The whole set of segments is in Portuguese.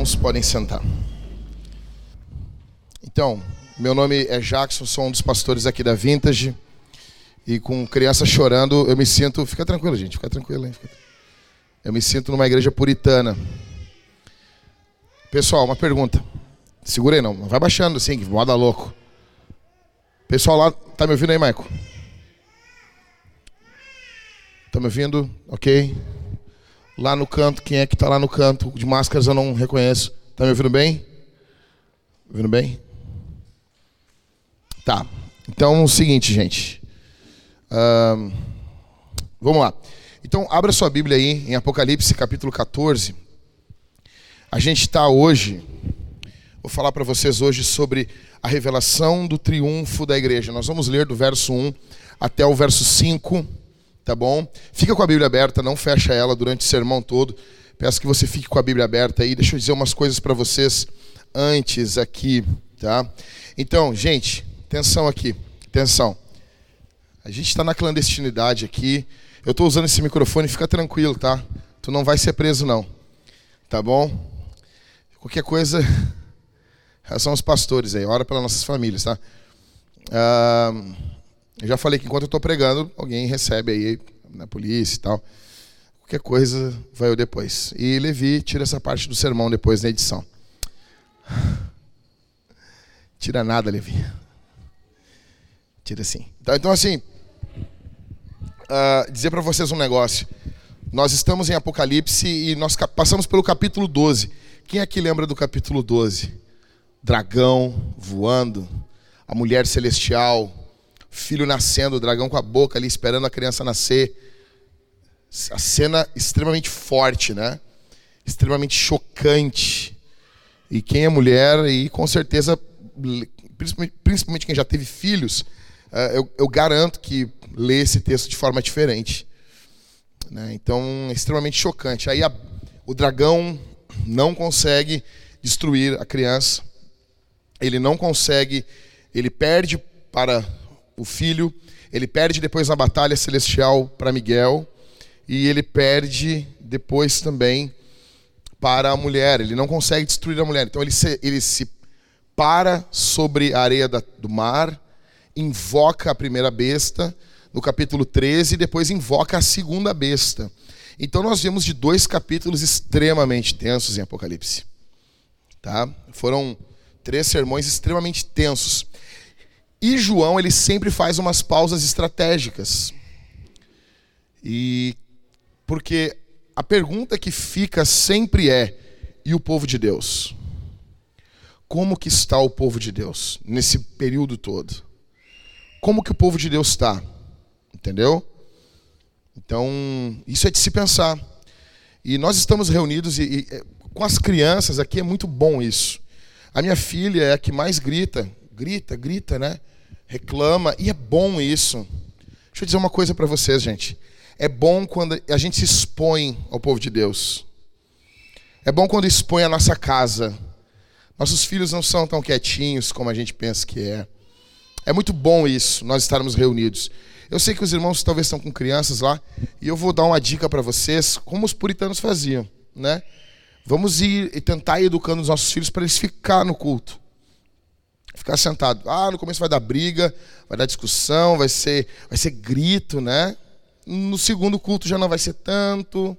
Irmãos, podem sentar. Então, meu nome é Jackson, sou um dos pastores aqui da Vintage. E com criança chorando, eu me sinto. Fica tranquilo, gente, fica tranquilo, hein? Eu me sinto numa igreja puritana. Pessoal, uma pergunta. Segura aí, não. Vai baixando assim, moda louco. Pessoal lá, tá me ouvindo aí, Maico? Tá me ouvindo? Ok. Lá no canto, quem é que tá lá no canto? De máscaras eu não reconheço. Tá me ouvindo bem? Ouvindo bem? Tá. Então, o seguinte, gente. Vamos lá. Então, abra sua Bíblia aí em Apocalipse capítulo 14. A gente está hoje, vou falar para vocês hoje sobre a revelação do triunfo da igreja. Nós vamos ler do verso 1 até o verso 5, tá bom? Fica com a Bíblia aberta, não fecha ela durante o sermão todo. Peço que você fique com a Bíblia aberta aí. Deixa eu dizer umas coisas para vocês antes aqui, tá? Então, gente, atenção aqui, atenção. A gente está na clandestinidade aqui. Eu estou usando esse microfone, fica tranquilo, tá? Tu não vai ser preso, não. Tá bom? Qualquer coisa, são os pastores aí, ora pelas nossas famílias, tá? Ah, eu já falei que enquanto eu estou pregando, alguém recebe aí na polícia e tal. Qualquer coisa, vai eu depois. E Levi tira essa parte do sermão depois na edição. Tira nada, Levi. Tira sim. Então, então assim, uh, dizer para vocês um negócio. Nós estamos em Apocalipse e nós passamos pelo capítulo 12. Quem aqui lembra do capítulo 12? Dragão voando, a mulher celestial, filho nascendo, o dragão com a boca ali esperando a criança nascer. A cena extremamente forte, né? Extremamente chocante. E quem é mulher, e com certeza, principalmente quem já teve filhos, eh, eu, garanto que lê esse texto de forma diferente. Né? Então, é extremamente chocante. Aí a, o dragão não consegue destruir a criança, ele não consegue, ele perde para o filho, ele perde depois na batalha celestial para Miguel, e ele perde depois também para a mulher, ele não consegue destruir a mulher. Então ele se, ele se para sobre a areia da, do mar, invoca a primeira besta, no capítulo 13, e depois invoca a segunda besta. Então nós vemos de dois capítulos extremamente tensos em Apocalipse. Tá? Foram três sermões extremamente tensos. E João, ele sempre faz umas pausas estratégicas. E porque a pergunta que fica sempre é: e o povo de Deus? Como que está o povo de Deus nesse período todo? Como que o povo de Deus está? Entendeu? Então, isso é de se pensar. E nós estamos reunidos e, e, é, com as crianças aqui é muito bom isso. A minha filha é a que mais grita, grita, grita, né? Reclama e é bom isso. Deixa eu dizer uma coisa para vocês, gente. É bom quando a gente se expõe ao povo de Deus. É bom quando expõe a nossa casa. Nossos filhos não são tão quietinhos como a gente pensa que é. É muito bom isso, nós estarmos reunidos. Eu sei que os irmãos talvez estão com crianças lá, e eu vou dar uma dica para vocês, como os puritanos faziam, né? Vamos ir e tentar ir educando os nossos filhos para eles ficar no culto. Ficar sentado. Ah, no começo vai dar briga, vai dar discussão, vai ser, vai ser grito, né? No segundo culto já não vai ser tanto.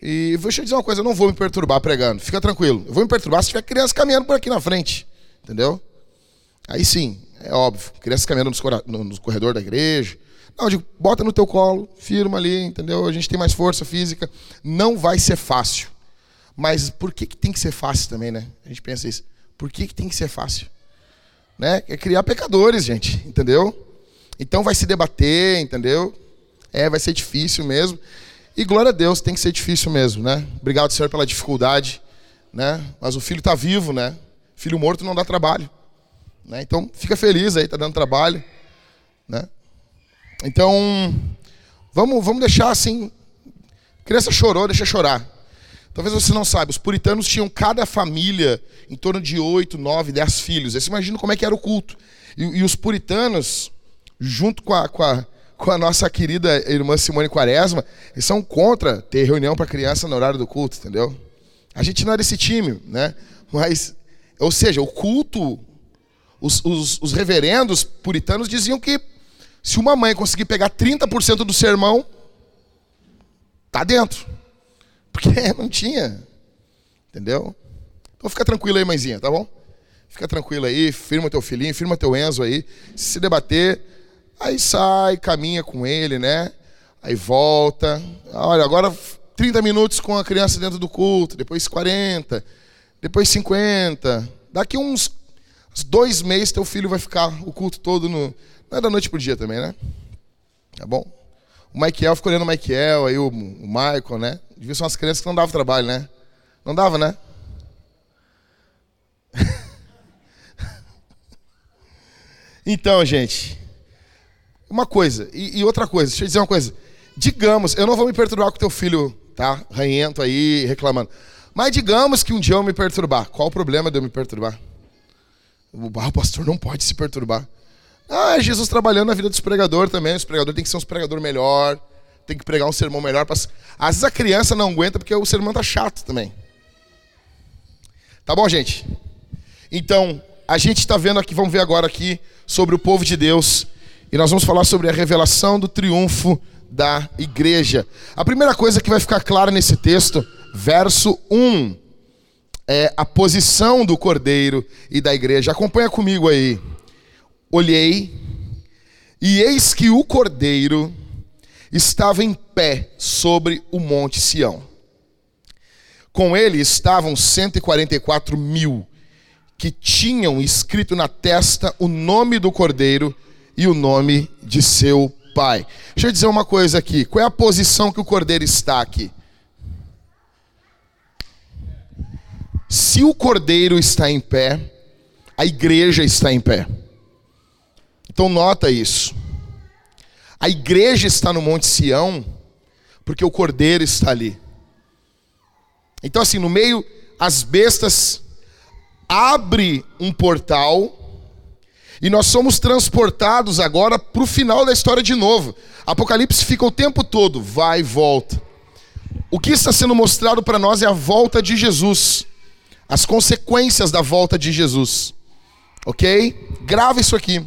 E vou te dizer uma coisa, eu não vou me perturbar pregando. Fica tranquilo. Eu vou me perturbar se tiver criança caminhando por aqui na frente. Entendeu? Aí sim, é óbvio, crianças caminhando no, no corredor da igreja. Não, eu digo, bota no teu colo, firma ali, entendeu? A gente tem mais força física. Não vai ser fácil. Mas por que, que tem que ser fácil também, né? A gente pensa isso. Por que, que tem que ser fácil? Né? É criar pecadores, gente, entendeu? Então vai se debater, entendeu? É, vai ser difícil mesmo. E glória a Deus, tem que ser difícil mesmo, né? Obrigado, Senhor, pela dificuldade, né? Mas o filho está vivo, né? Filho morto não dá trabalho. Né? Então, fica feliz aí, está dando trabalho. Né? Então, vamos, vamos deixar assim. Criança chorou, deixa chorar. Talvez você não saiba, os puritanos tinham cada família em torno de 8, 9, 10 filhos. Você imagina como é que era o culto. E, e os puritanos, junto com a, com, a, com a nossa querida irmã Simone Quaresma, eles são contra ter reunião para criança no horário do culto, entendeu? A gente não é desse time, né? Mas, ou seja, o culto, os, os, os reverendos puritanos diziam que se uma mãe conseguir pegar 30% do sermão, tá dentro. Porque não tinha. Entendeu? Então fica tranquilo aí, mãezinha, tá bom? Fica tranquilo aí, firma teu filhinho, firma teu Enzo aí. Se debater, aí sai, caminha com ele, né? Aí volta. Olha, agora 30 minutos com a criança dentro do culto, depois 40, depois 50. Daqui uns, dois meses teu filho vai ficar o culto todo no. Não é da noite pro dia também, né? Tá bom? O Michael ficou olhando o Michael, aí o, o Michael, né? Devia ser umas crianças que não davam trabalho, né? Não dava, né? então, gente, uma coisa, e, e, outra coisa, deixa eu dizer uma coisa. Digamos, eu não vou me perturbar com teu filho, tá? Ranhento aí, reclamando. Mas digamos que um dia eu me perturbar. Qual o problema de eu me perturbar? O pastor não pode se perturbar. Ah, é Jesus trabalhando na vida dos pregadores também. Os pregadores tem que ser um pregador melhor, tem que pregar um sermão melhor. Às vezes a criança não aguenta porque o sermão tá chato também. Tá bom, gente? Então, a gente está vendo aqui, vamos ver agora aqui sobre o povo de Deus. E nós vamos falar sobre a revelação do triunfo da igreja. A primeira coisa que vai ficar clara nesse texto, verso 1, é a posição do cordeiro e da igreja. Acompanha comigo aí. Olhei, e eis que o cordeiro estava em pé sobre o monte Sião. Com ele estavam 144 mil que tinham escrito na testa o nome do cordeiro e o nome de seu pai. Deixa eu dizer uma coisa aqui: qual é a posição que o cordeiro está aqui? Se o cordeiro está em pé, a igreja está em pé. Então nota isso. A igreja está no Monte Sião, porque o cordeiro está ali. Então, assim, no meio, as bestas abre um portal e nós somos transportados agora para o final da história de novo. Apocalipse fica o tempo todo, vai e volta. O que está sendo mostrado para nós é a volta de Jesus, as consequências da volta de Jesus. Ok? Grava isso aqui.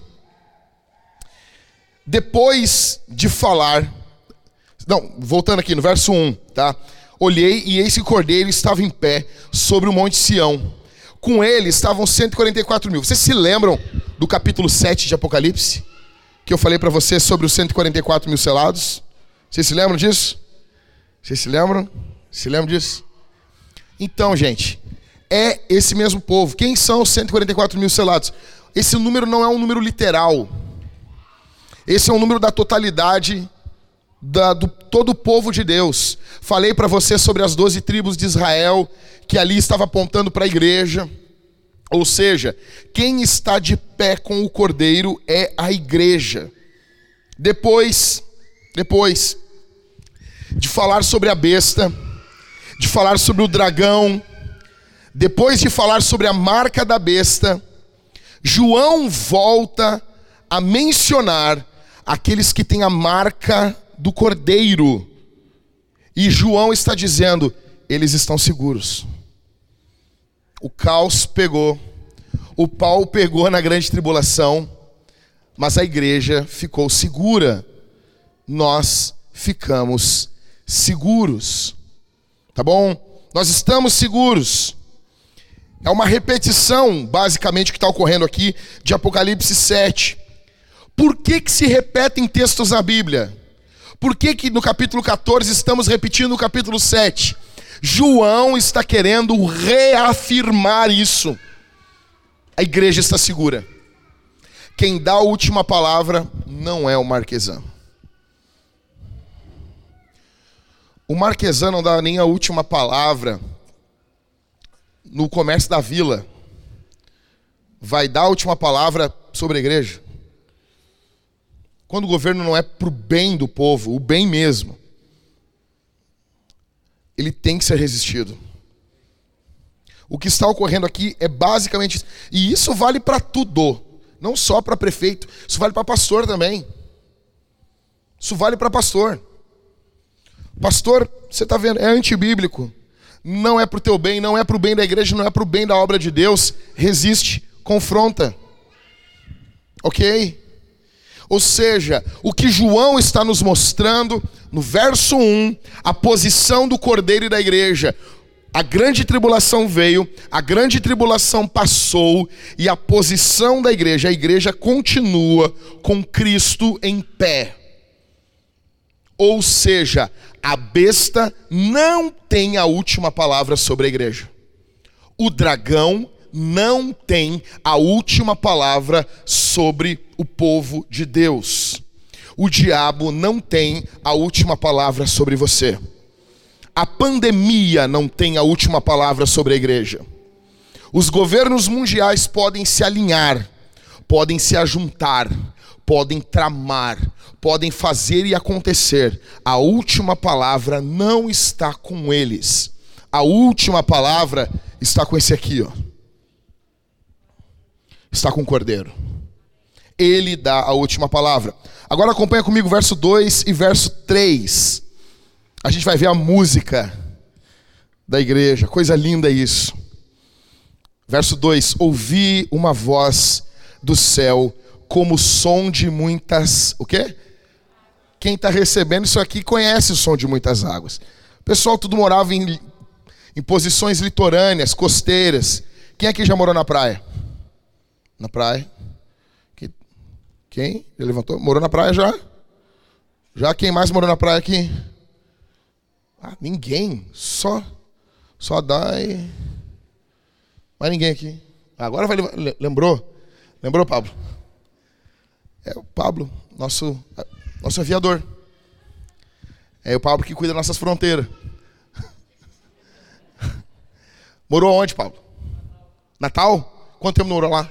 Depois de falar, não, voltando aqui no verso 1, tá? Olhei e eis que o cordeiro estava em pé sobre o monte Sião. Com ele estavam 144 mil. Vocês se lembram do capítulo 7 de Apocalipse? Que eu falei para vocês sobre os 144 mil selados? Vocês se lembram disso? Vocês se lembram? Se lembram disso? Então, gente, é esse mesmo povo. Quem são os 144 mil selados? Esse número não é um número literal. Esse é um número da totalidade da, do todo o povo de Deus. Falei para você sobre as doze tribos de Israel, que ali estava apontando para a igreja. Ou seja, quem está de pé com o cordeiro é a igreja. Depois, depois de falar sobre a besta, de falar sobre o dragão, depois de falar sobre a marca da besta, João volta a mencionar aqueles que têm a marca do cordeiro. E João está dizendo: eles estão seguros. O caos pegou, o pau pegou na grande tribulação, mas a igreja ficou segura. Nós ficamos seguros. Tá bom? Nós estamos seguros. É uma repetição, basicamente, que está ocorrendo aqui de Apocalipse 7. Por que, que se repetem textos na Bíblia? Por que, que no capítulo 14 estamos repetindo o capítulo 7? João está querendo reafirmar isso. A igreja está segura. Quem dá a última palavra não é o marquesão. O marquesão não dá nem a última palavra no comércio da vila. Vai dar a última palavra sobre a igreja? Quando o governo não é para o bem do povo, o bem mesmo, ele tem que ser resistido. O que está ocorrendo aqui é basicamente isso. E isso vale para tudo, não só para prefeito, isso vale para pastor também. Isso vale para pastor. Pastor, você está vendo, é antibíblico. não é para o teu bem, não é para o bem da igreja, não é para o bem da obra de Deus, resiste, confronta. Ok? Ou seja, o que João está nos mostrando no verso 1, a posição do cordeiro e da igreja. A grande tribulação veio, a grande tribulação passou e a posição da igreja, a igreja continua com Cristo em pé. Ou seja, a besta não tem a última palavra sobre a igreja. O dragão não tem a última palavra sobre o povo de Deus. O diabo não tem a última palavra sobre você. A pandemia não tem a última palavra sobre a igreja. Os governos mundiais podem se alinhar, podem se ajuntar, podem tramar, podem fazer e acontecer. A última palavra não está com eles. A última palavra está com esse aqui, ó está com o cordeiro. Ele dá a última palavra. Agora acompanha comigo verso 2 e verso 3. A gente vai ver a música da igreja. Coisa linda isso. Verso 2: Ouvi uma voz do céu como som de muitas. O quê? Quem está recebendo isso aqui conhece o som de muitas águas. O pessoal tudo morava em, em posições litorâneas, costeiras. Quem aqui já morou na praia? Na praia. Quem? Ele levantou? Morou na praia já? Já quem mais morou na praia aqui? Ah, ninguém. Só só e mais ninguém aqui. Agora vai lembrou? Lembrou, Pablo? É o Pablo, nosso nosso aviador. É o Pablo que cuida das nossas fronteiras. Morou onde, Pablo? Natal? Quanto tempo morou lá?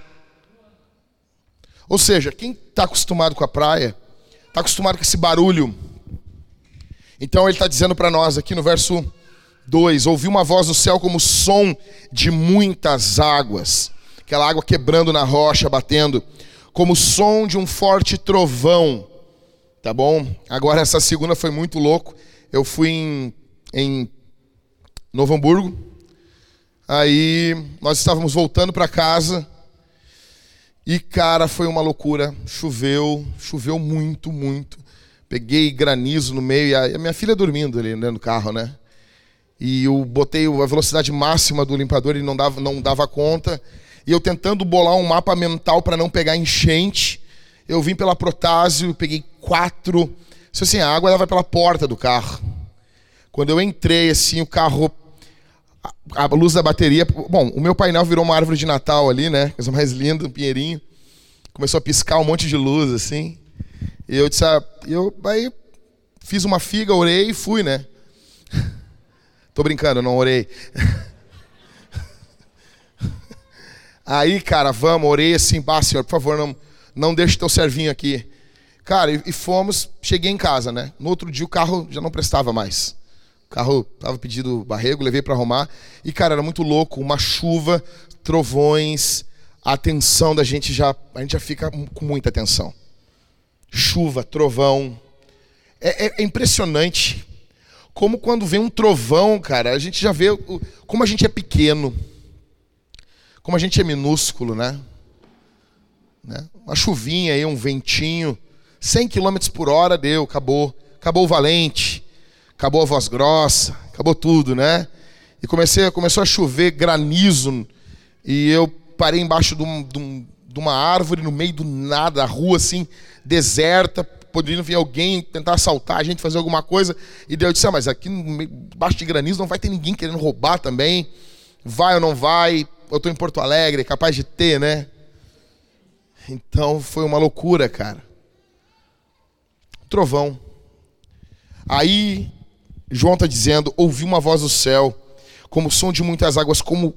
Ou seja, quem está acostumado com a praia, está acostumado com esse barulho. Então ele está dizendo para nós aqui no verso 2: Ouvi uma voz do céu como som de muitas águas, aquela água quebrando na rocha, batendo, como som de um forte trovão. Tá bom? Agora essa segunda foi muito louco. Eu fui em, em Novo Hamburgo. Aí nós estávamos voltando para casa. E, cara, foi uma loucura. Choveu, choveu muito, muito. Peguei granizo no meio, e a minha filha dormindo ali dentro do carro, né? E eu botei a velocidade máxima do limpador e não dava, não dava conta. E eu tentando bolar um mapa mental para não pegar enchente. Eu vim pela Protásio, peguei quatro. Isso assim, a água vai pela porta do carro. Quando eu entrei, assim, o carro a luz da bateria. Bom, o meu painel virou uma árvore de Natal ali, né? Coisa mais linda, um pinheirinho. Começou a piscar um monte de luz, assim. E eu disse, ah, eu aí fiz uma figa, orei e fui, né? Tô brincando, não orei. Aí, cara, vamos, orei assim, bah, senhor, por favor, não, não deixe teu servinho aqui. Cara, e, e fomos, cheguei em casa, né? No outro dia o carro já não prestava mais. Carro estava pedindo barrego, levei para arrumar. E, cara, era muito louco. Uma chuva, trovões. A atenção da gente já. A gente já fica com muita atenção. Chuva, trovão. É, é, é impressionante. Como quando vem um trovão, cara, a gente já vê como a gente é pequeno. Como a gente é minúsculo, né? né? Uma chuvinha aí, um ventinho. 100 km por hora deu, acabou. Acabou o valente acabou a voz grossa, acabou tudo, né? E comecei, começou a chover granizo, e eu parei embaixo de, um, de, um, de uma árvore, no meio do nada, a rua assim, deserta, poderia vir alguém tentar assaltar a gente, fazer alguma coisa. E eu disse, ah, mas aqui embaixo de granizo não vai ter ninguém querendo roubar também. Vai ou não vai? Eu estou em Porto Alegre, capaz de ter, né? Então foi uma loucura, cara. Trovão. Aí João está dizendo: ouvi uma voz do céu, como som de muitas águas, como,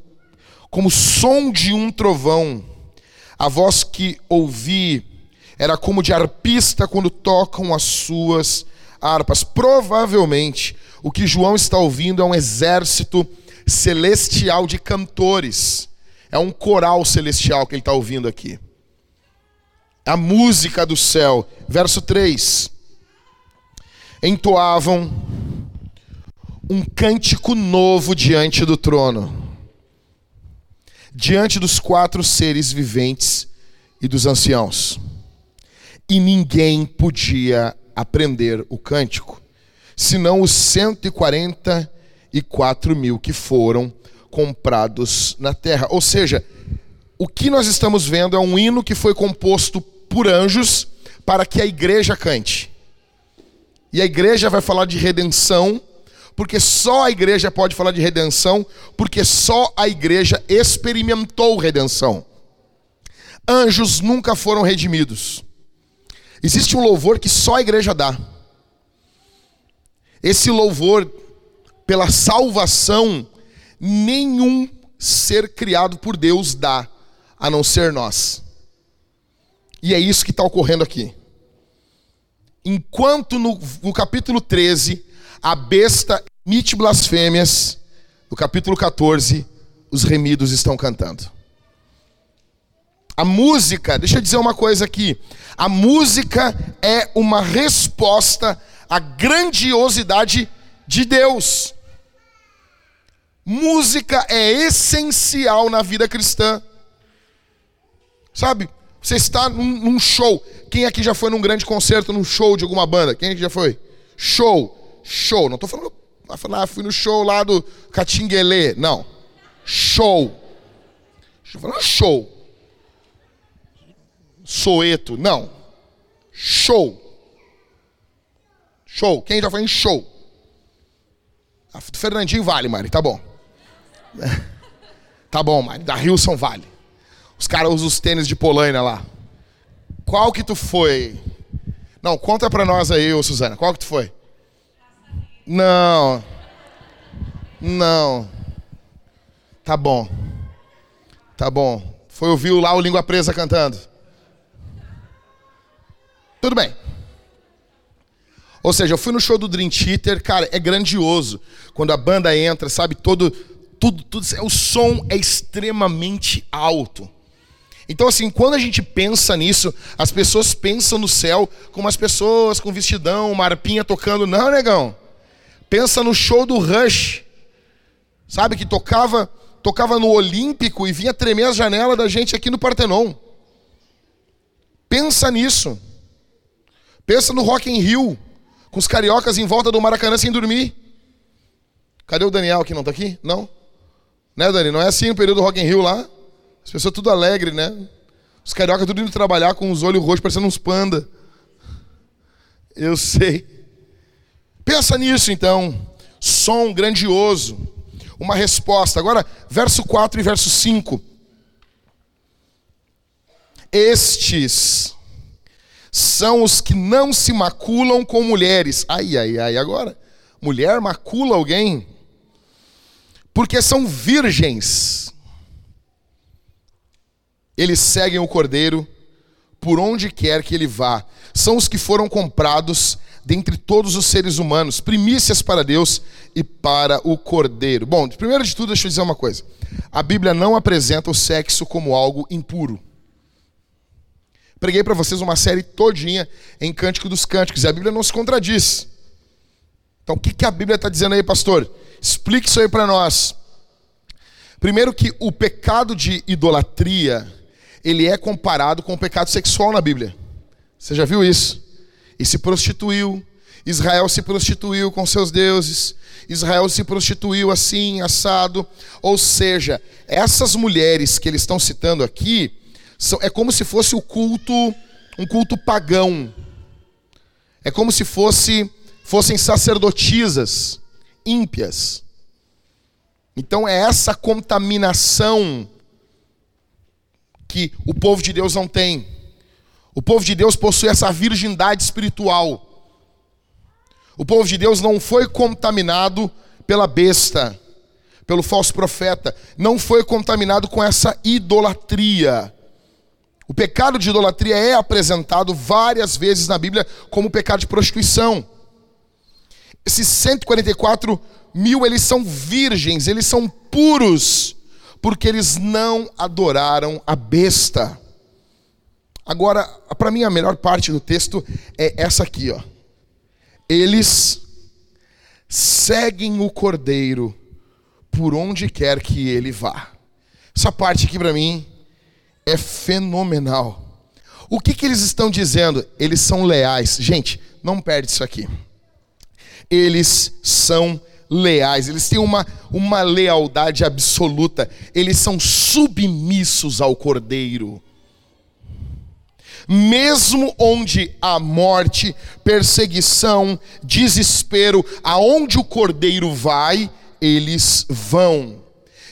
como som de um trovão. A voz que ouvi era como de arpista quando tocam as suas harpas. Provavelmente, o que João está ouvindo é um exército celestial de cantores. É um coral celestial que ele está ouvindo aqui. A música do céu. Verso 3. Entoavam um cântico novo diante do trono, diante dos quatro seres viventes e dos anciãos. E ninguém podia aprender o cântico, senão os 144 mil que foram comprados na terra. Ou seja, o que nós estamos vendo é um hino que foi composto por anjos para que a igreja cante. E a igreja vai falar de redenção, porque só a igreja pode falar de redenção, porque só a igreja experimentou redenção. Anjos nunca foram redimidos. Existe um louvor que só a igreja dá. Esse louvor pela salvação, nenhum ser criado por Deus dá, a não ser nós. E é isso que está ocorrendo aqui. Enquanto no, no capítulo 13, a besta emite blasfêmias, no capítulo 14, os remidos estão cantando. A música, deixa eu dizer uma coisa aqui. A música é uma resposta à grandiosidade de Deus. Música é essencial na vida cristã. Sabe? Você está num, num, show. Quem aqui já foi num grande concerto, num show de alguma banda? Quem aqui já foi? Show. Show. Não estou falando, ah, fui no show lá do Catinguelê. Não. Show. Estou falando show. Soeto. Não. Show. Show. Quem já foi em show? A do Fernandinho vale, Mari. Tá bom. Tá bom, Mari. Da Rilson vale. Os caras usam os tênis de polaina lá. Qual que tu foi? Não, conta pra nós aí, ô Suzana. Qual que tu foi? Não. Não. Tá bom. Tá bom. Foi ouvir lá o Língua Presa cantando. Tudo bem. Ou seja, eu fui no show do Dream Theater, cara, é grandioso. Quando a banda entra, sabe, todo tudo, tudo, o som é extremamente alto. Então, assim, quando a gente pensa nisso, as pessoas pensam no céu como as pessoas com vestidão, uma arpinha tocando. Não, negão. Pensa no show do Rush. Sabe, que tocava tocava no Olímpico e vinha tremer as janelas da gente aqui no Partenon. Pensa nisso. Pensa no Rock in Rio, com os cariocas em volta do Maracanã sem dormir. Cadê o Daniel que não está aqui? Não? Né, Dani? Não é assim o período do Rock in Rio lá? As pessoas tudo alegre, né? Os cariocas tudo indo trabalhar com os olhos roxos parecendo uns panda. Eu sei. Pensa nisso então. Som grandioso. Uma resposta. Agora, verso 4 e verso 5. Estes são os que não se maculam com mulheres. Ai, ai, ai. Agora, mulher macula alguém? Porque são virgens eles seguem o cordeiro por onde quer que ele vá. São os que foram comprados dentre todos os seres humanos, primícias para Deus e para o cordeiro. Bom, primeiro de tudo, deixa eu dizer uma coisa. A Bíblia não apresenta o sexo como algo impuro. Preguei para vocês uma série todinha em Cântico dos Cânticos, e a Bíblia não se contradiz. Então, o que, que a Bíblia está dizendo aí, pastor? Explique isso aí para nós. Primeiro que o pecado de idolatria ele é comparado com o pecado sexual na Bíblia. Você já viu isso? E se prostituiu. Israel se prostituiu com seus deuses. Israel se prostituiu assim, assado. Ou seja, essas mulheres que eles estão citando aqui, são, é como se fosse o culto, um culto pagão. É como se fosse, fossem sacerdotisas ímpias. Então é essa contaminação que o povo de Deus não tem. O povo de Deus possui essa virgindade espiritual. O povo de Deus não foi contaminado pela besta, pelo falso profeta, não foi contaminado com essa idolatria. O pecado de idolatria é apresentado várias vezes na Bíblia como pecado de prostituição. Esses 144 mil, eles são virgens, eles são puros porque eles não adoraram a besta. Agora, para mim, a melhor parte do texto é essa aqui, ó. Eles seguem o cordeiro por onde quer que ele vá. Essa parte aqui para mim é fenomenal. O que, que eles estão dizendo? Eles são leais. Gente, não perde isso aqui. Eles são leais, eles têm uma, uma lealdade absoluta, eles são submissos ao Cordeiro. Mesmo onde há morte, perseguição, desespero, aonde o Cordeiro vai, eles vão.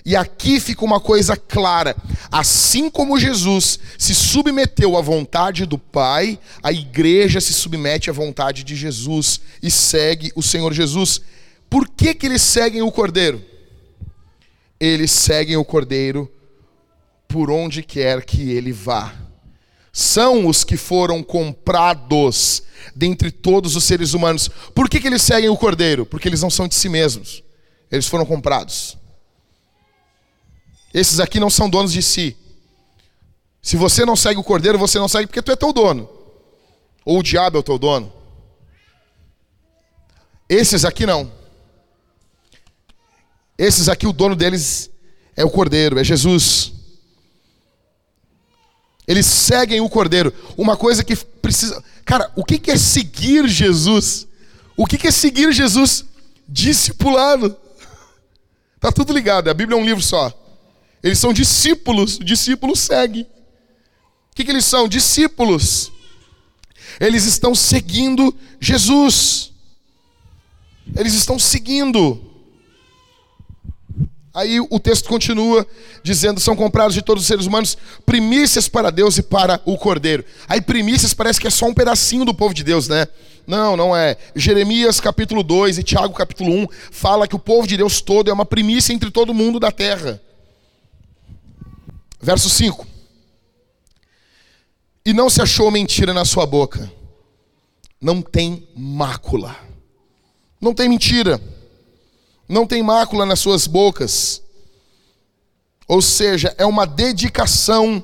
E aqui fica uma coisa clara: assim como Jesus se submeteu à vontade do Pai, a igreja se submete à vontade de Jesus e segue o Senhor Jesus. Por que, que eles seguem o Cordeiro? Eles seguem o Cordeiro por onde quer que ele vá. São os que foram comprados dentre todos os seres humanos. Por que, que eles seguem o Cordeiro? Porque eles não são de si mesmos. Eles foram comprados. Esses aqui não são donos de si. Se você não segue o cordeiro, você não segue porque tu é teu dono. Ou o diabo é o teu dono. Esses aqui não. Esses aqui, o dono deles é o cordeiro, é Jesus. Eles seguem o cordeiro. Uma coisa que precisa. Cara, o que é seguir Jesus? O que é seguir Jesus? Discipulado. Tá tudo ligado. A Bíblia é um livro só. Eles são discípulos, discípulos seguem. O que, que eles são? Discípulos. Eles estão seguindo Jesus. Eles estão seguindo. Aí o texto continua dizendo: são comprados de todos os seres humanos primícias para Deus e para o Cordeiro. Aí primícias parece que é só um pedacinho do povo de Deus, né? Não, não é. Jeremias capítulo 2 e Tiago capítulo 1 fala que o povo de Deus todo é uma primícia entre todo mundo da terra. Verso 5. E não se achou mentira na sua boca. Não tem mácula. Não tem mentira. Não tem mácula nas suas bocas. Ou seja, é uma dedicação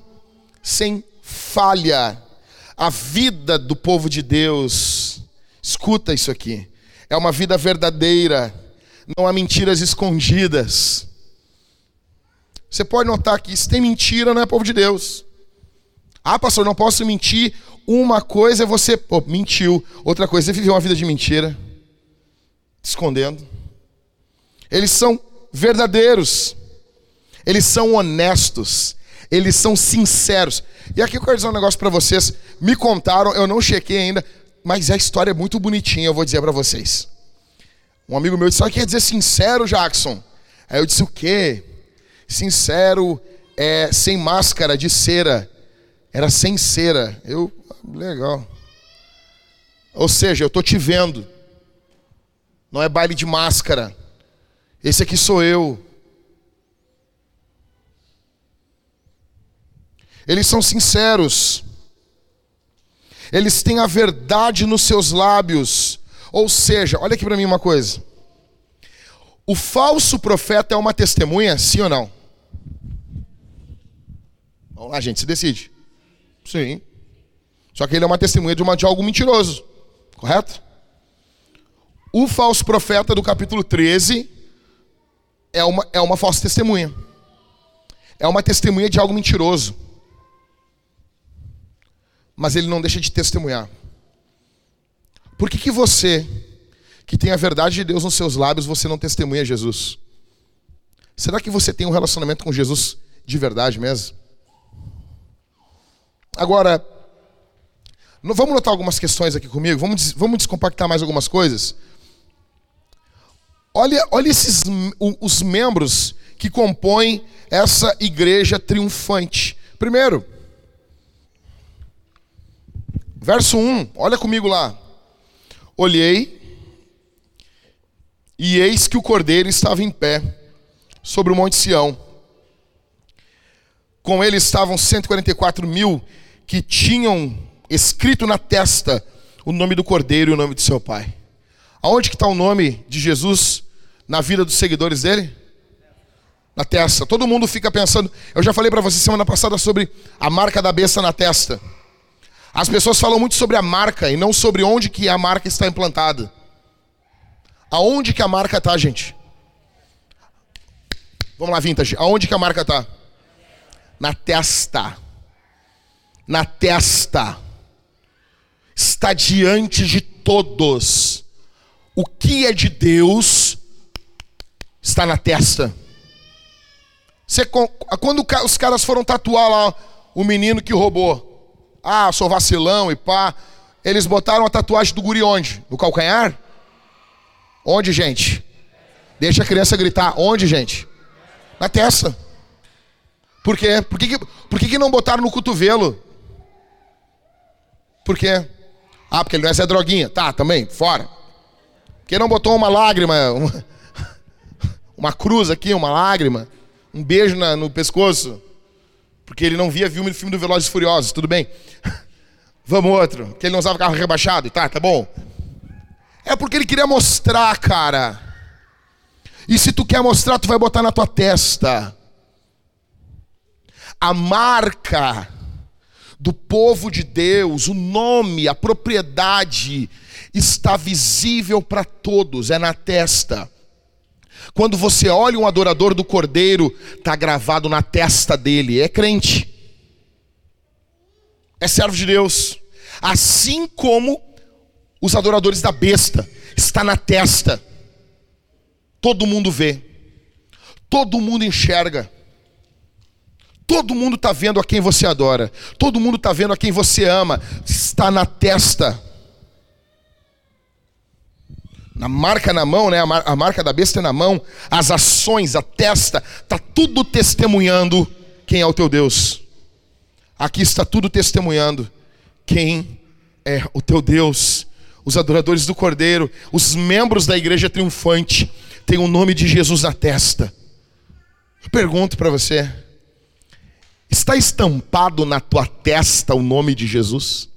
sem falha. A vida do povo de Deus, escuta isso aqui, é uma vida verdadeira, não há mentiras escondidas. Você pode notar que se tem mentira, não é povo de Deus. Ah, pastor, não posso mentir. Uma coisa é você, pô, mentiu. Outra coisa é viver uma vida de mentira, escondendo. Eles são verdadeiros. Eles são honestos. Eles são sinceros. E aqui eu quero dizer um negócio para vocês. Me contaram, eu não chequei ainda, mas a história é muito bonitinha, eu vou dizer para vocês. Um amigo meu disse: "Só quer dizer sincero, Jackson?" Aí eu disse: "O quê?" sincero, é, sem máscara de cera. Era sem cera. Eu, legal. Ou seja, eu estou te vendo. Não é baile de máscara. Esse aqui sou eu. Eles são sinceros. Eles têm a verdade nos seus lábios. Ou seja, olha aqui para mim uma coisa. O falso profeta é uma testemunha, sim ou não? Vamos lá, gente, se decide. Sim. Só que ele é uma testemunha de, uma, de algo mentiroso. Correto? O falso profeta do capítulo 13 é uma, é uma falsa testemunha. É uma testemunha de algo mentiroso. Mas ele não deixa de testemunhar. Por que, que você que tem a verdade de Deus nos seus lábios, você não testemunha Jesus? Será que você tem um relacionamento com Jesus de verdade mesmo? Agora, vamos notar algumas questões aqui comigo? Vamos, vamos descompactar mais algumas coisas? Olha, olha esses, os membros que compõem essa igreja triunfante. Primeiro, verso 1, olha comigo lá. Olhei e eis que o cordeiro estava em pé sobre o monte Sião. Com ele estavam 144 mil que tinham escrito na testa o nome do cordeiro e o nome de seu pai. Aonde que está o nome de Jesus na vida dos seguidores dele? Na testa. Todo mundo fica pensando. Eu já falei para você semana passada sobre a marca da besta na testa. As pessoas falam muito sobre a marca e não sobre onde que a marca está implantada. Aonde que a marca tá, gente? Vamos lá, Vintage. Aonde que a marca tá? Na testa. Na testa. Está diante de todos. O que é de Deus está na testa. Você, quando os caras foram tatuar lá o menino que roubou, ah, sou vacilão e pá, eles botaram a tatuagem do guri onde? No calcanhar? Onde, gente? Deixa a criança gritar. Onde, gente? Na testa. Por quê? Por que, por que, que não botaram no cotovelo? Por quê? Ah, porque ele não é Zé Droguinha. Tá, também, fora. Por que não botou uma lágrima, uma, uma cruz aqui, uma lágrima, um beijo na, no pescoço? Porque ele não via filme, filme do Velozes e Furiosos, tudo bem. Vamos outro. Que ele não usava carro rebaixado. Tá, tá bom. É porque ele queria mostrar, cara. E se tu quer mostrar, tu vai botar na tua testa. A marca do povo de Deus, o nome, a propriedade está visível para todos, é na testa. Quando você olha um adorador do Cordeiro, está gravado na testa dele, é crente, é servo de Deus. Assim como os adoradores da besta, está na testa. Todo mundo vê, todo mundo enxerga, todo mundo está vendo a quem você adora, todo mundo está vendo a quem você ama, está na testa. Na marca na mão, né? A marca da besta é na mão, as ações, a testa, está tudo testemunhando quem é o teu Deus. Aqui está tudo testemunhando quem é o teu Deus os adoradores do Cordeiro, os membros da igreja triunfante, têm o nome de Jesus na testa. Eu pergunto para você: está estampado na tua testa o nome de Jesus?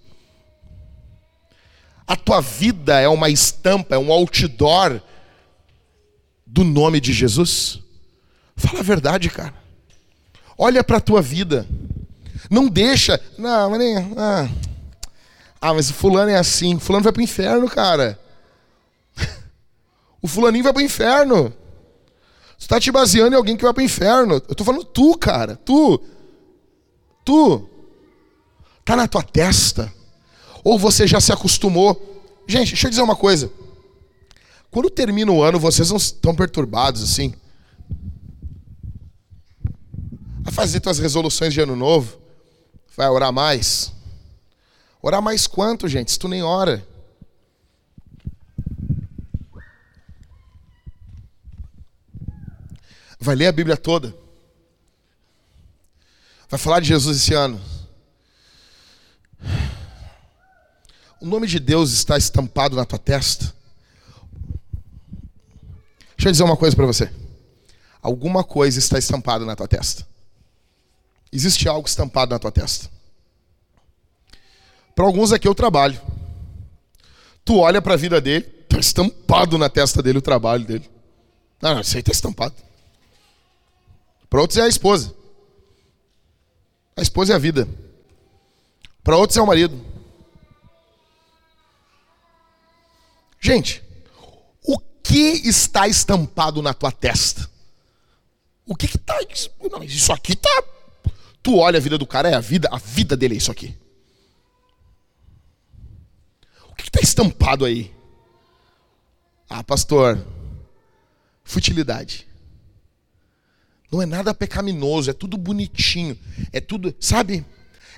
A tua vida é uma estampa, é um outdoor do nome de Jesus? Fala a verdade, cara. Olha para a tua vida. Não deixa. Não, mas nem. Ah, ah, mas o fulano é assim. O fulano vai para o inferno, cara. o fulaninho vai para o inferno. Você está te baseando em alguém que vai para o inferno. Eu estou falando tu, cara. Tu. Tu. Está na tua testa. Ou você já se acostumou. Gente, deixa eu dizer uma coisa. Quando termina o ano, vocês não estão perturbados assim? Vai fazer tuas resoluções de ano novo? Vai orar mais? Orar mais quanto, gente? Se tu nem ora. Vai ler a Bíblia toda. Vai falar de Jesus esse ano. O nome de Deus está estampado na tua testa. Deixa eu dizer uma coisa para você. Alguma coisa está estampada na tua testa. Existe algo estampado na tua testa. Para alguns aqui eu trabalho. Tu olha para a vida dele, está estampado na testa dele o trabalho dele. Não, não, isso aí está estampado. Para outros é a esposa. A esposa é a vida. Para outros é o marido. Gente, o que está estampado na tua testa? O que está. Isso aqui está. Tu olha a vida do cara, é a vida, a vida dele é isso aqui que está estampado aí? Ah, pastor, futilidade. Não é nada pecaminoso, é tudo bonitinho, é tudo, sabe?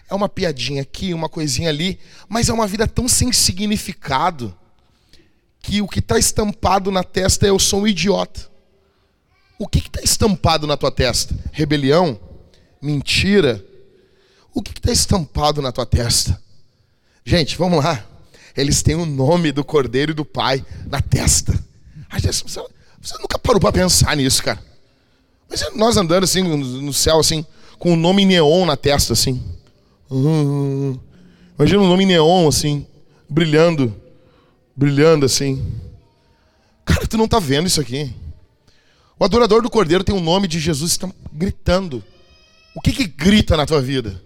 É uma piadinha aqui, uma coisinha ali, mas é uma vida tão sem significado que o que está estampado na testa é eu sou um idiota. O que está estampado na tua testa? Rebelião? Mentira? O que está estampado na tua testa? Gente, vamos lá. Eles têm o nome do Cordeiro e do Pai na testa. Você, nunca parou para pensar nisso, cara. Mas nós andando assim no céu, assim, com o nome neon na testa, assim. Hum, imagina um nome neon, assim, brilhando, brilhando assim. Cara, tu não tá vendo isso aqui. O adorador do Cordeiro tem o nome de Jesus, está gritando. O que que grita na tua vida?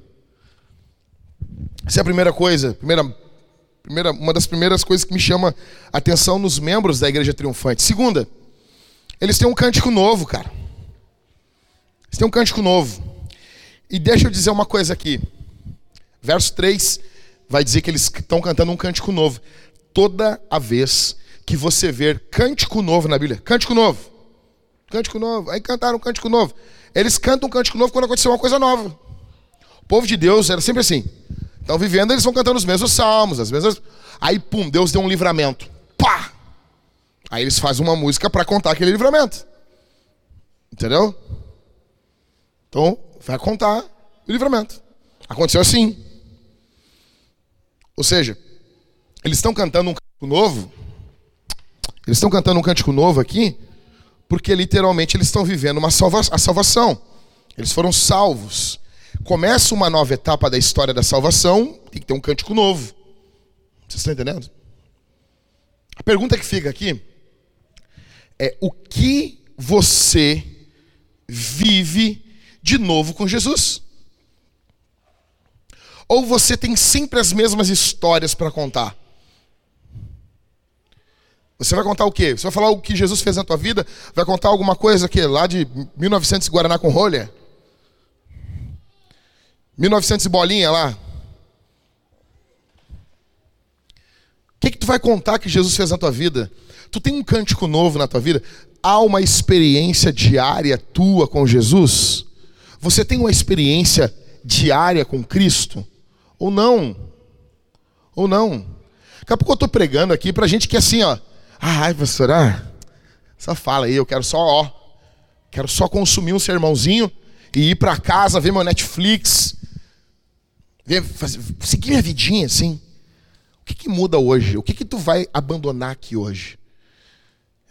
Essa é a primeira coisa, primeira Primeira, uma das primeiras coisas que me chama atenção nos membros da Igreja Triunfante. Segunda, eles têm um cântico novo, cara. Eles têm um cântico novo. E deixa eu dizer uma coisa aqui. Verso 3 vai dizer que eles estão cantando um cântico novo. Toda a vez que você ver cântico novo na Bíblia, cântico novo, cântico novo, aí cantaram um cântico novo. Eles cantam um cântico novo quando aconteceu uma coisa nova. O povo de Deus era sempre assim. Estão vivendo, eles vão cantando os mesmos salmos, as mesmas. Aí, pum, Deus deu um livramento. Pá! Aí eles fazem uma música para contar aquele livramento. Entendeu? Então, vai contar o livramento. Aconteceu assim. Ou seja, eles estão cantando um cântico novo. Eles estão cantando um cântico novo aqui, porque literalmente eles estão vivendo uma salva a salvação. Eles foram salvos. Começa uma nova etapa da história da salvação, tem que ter um cântico novo. Vocês estão entendendo? A pergunta que fica aqui é: o que você vive de novo com Jesus? Ou você tem sempre as mesmas histórias para contar? Você vai contar o quê? Você vai falar o que Jesus fez na tua vida? Vai contar alguma coisa que lá de 1900 Guaraná com rolha? 1900 bolinha lá? O que, que tu vai contar que Jesus fez na tua vida? Tu tem um cântico novo na tua vida? Há uma experiência diária tua com Jesus? Você tem uma experiência diária com Cristo? Ou não? Ou não? Daqui a pouco eu estou pregando aqui para gente que é assim, ó. Ai, pastor, ah, só fala aí, eu quero só, ó. Quero só consumir um sermãozinho e ir para casa, ver meu Netflix, ver, fazer, seguir minha vidinha assim. O que, que muda hoje? O que, que tu vai abandonar aqui hoje?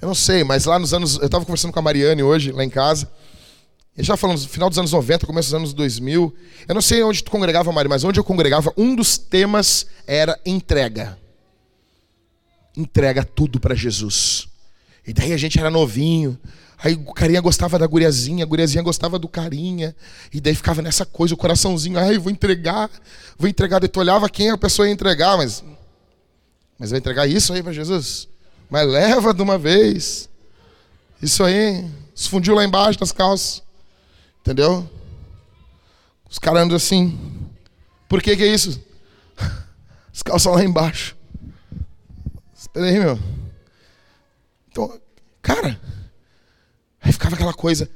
Eu não sei, mas lá nos anos. Eu estava conversando com a Mariane hoje, lá em casa. E já falando, final dos anos 90, começo dos anos 2000. Eu não sei onde tu congregava, Mari, mas onde eu congregava, um dos temas era entrega. Entrega tudo para Jesus. E daí a gente era novinho. Aí o carinha gostava da guriazinha, a guriazinha gostava do carinha. E daí ficava nessa coisa, o coraçãozinho, ai, vou entregar, vou entregar. Daí tu olhava quem a pessoa ia entregar, mas. Mas vai entregar isso aí para Jesus? Mas leva de uma vez. Isso aí. Se fundiu lá embaixo das calças. Entendeu? Os caras andam assim. Por que que é isso? Os calçam lá embaixo. Espera aí, meu. Então, cara, aí ficava aquela coisa.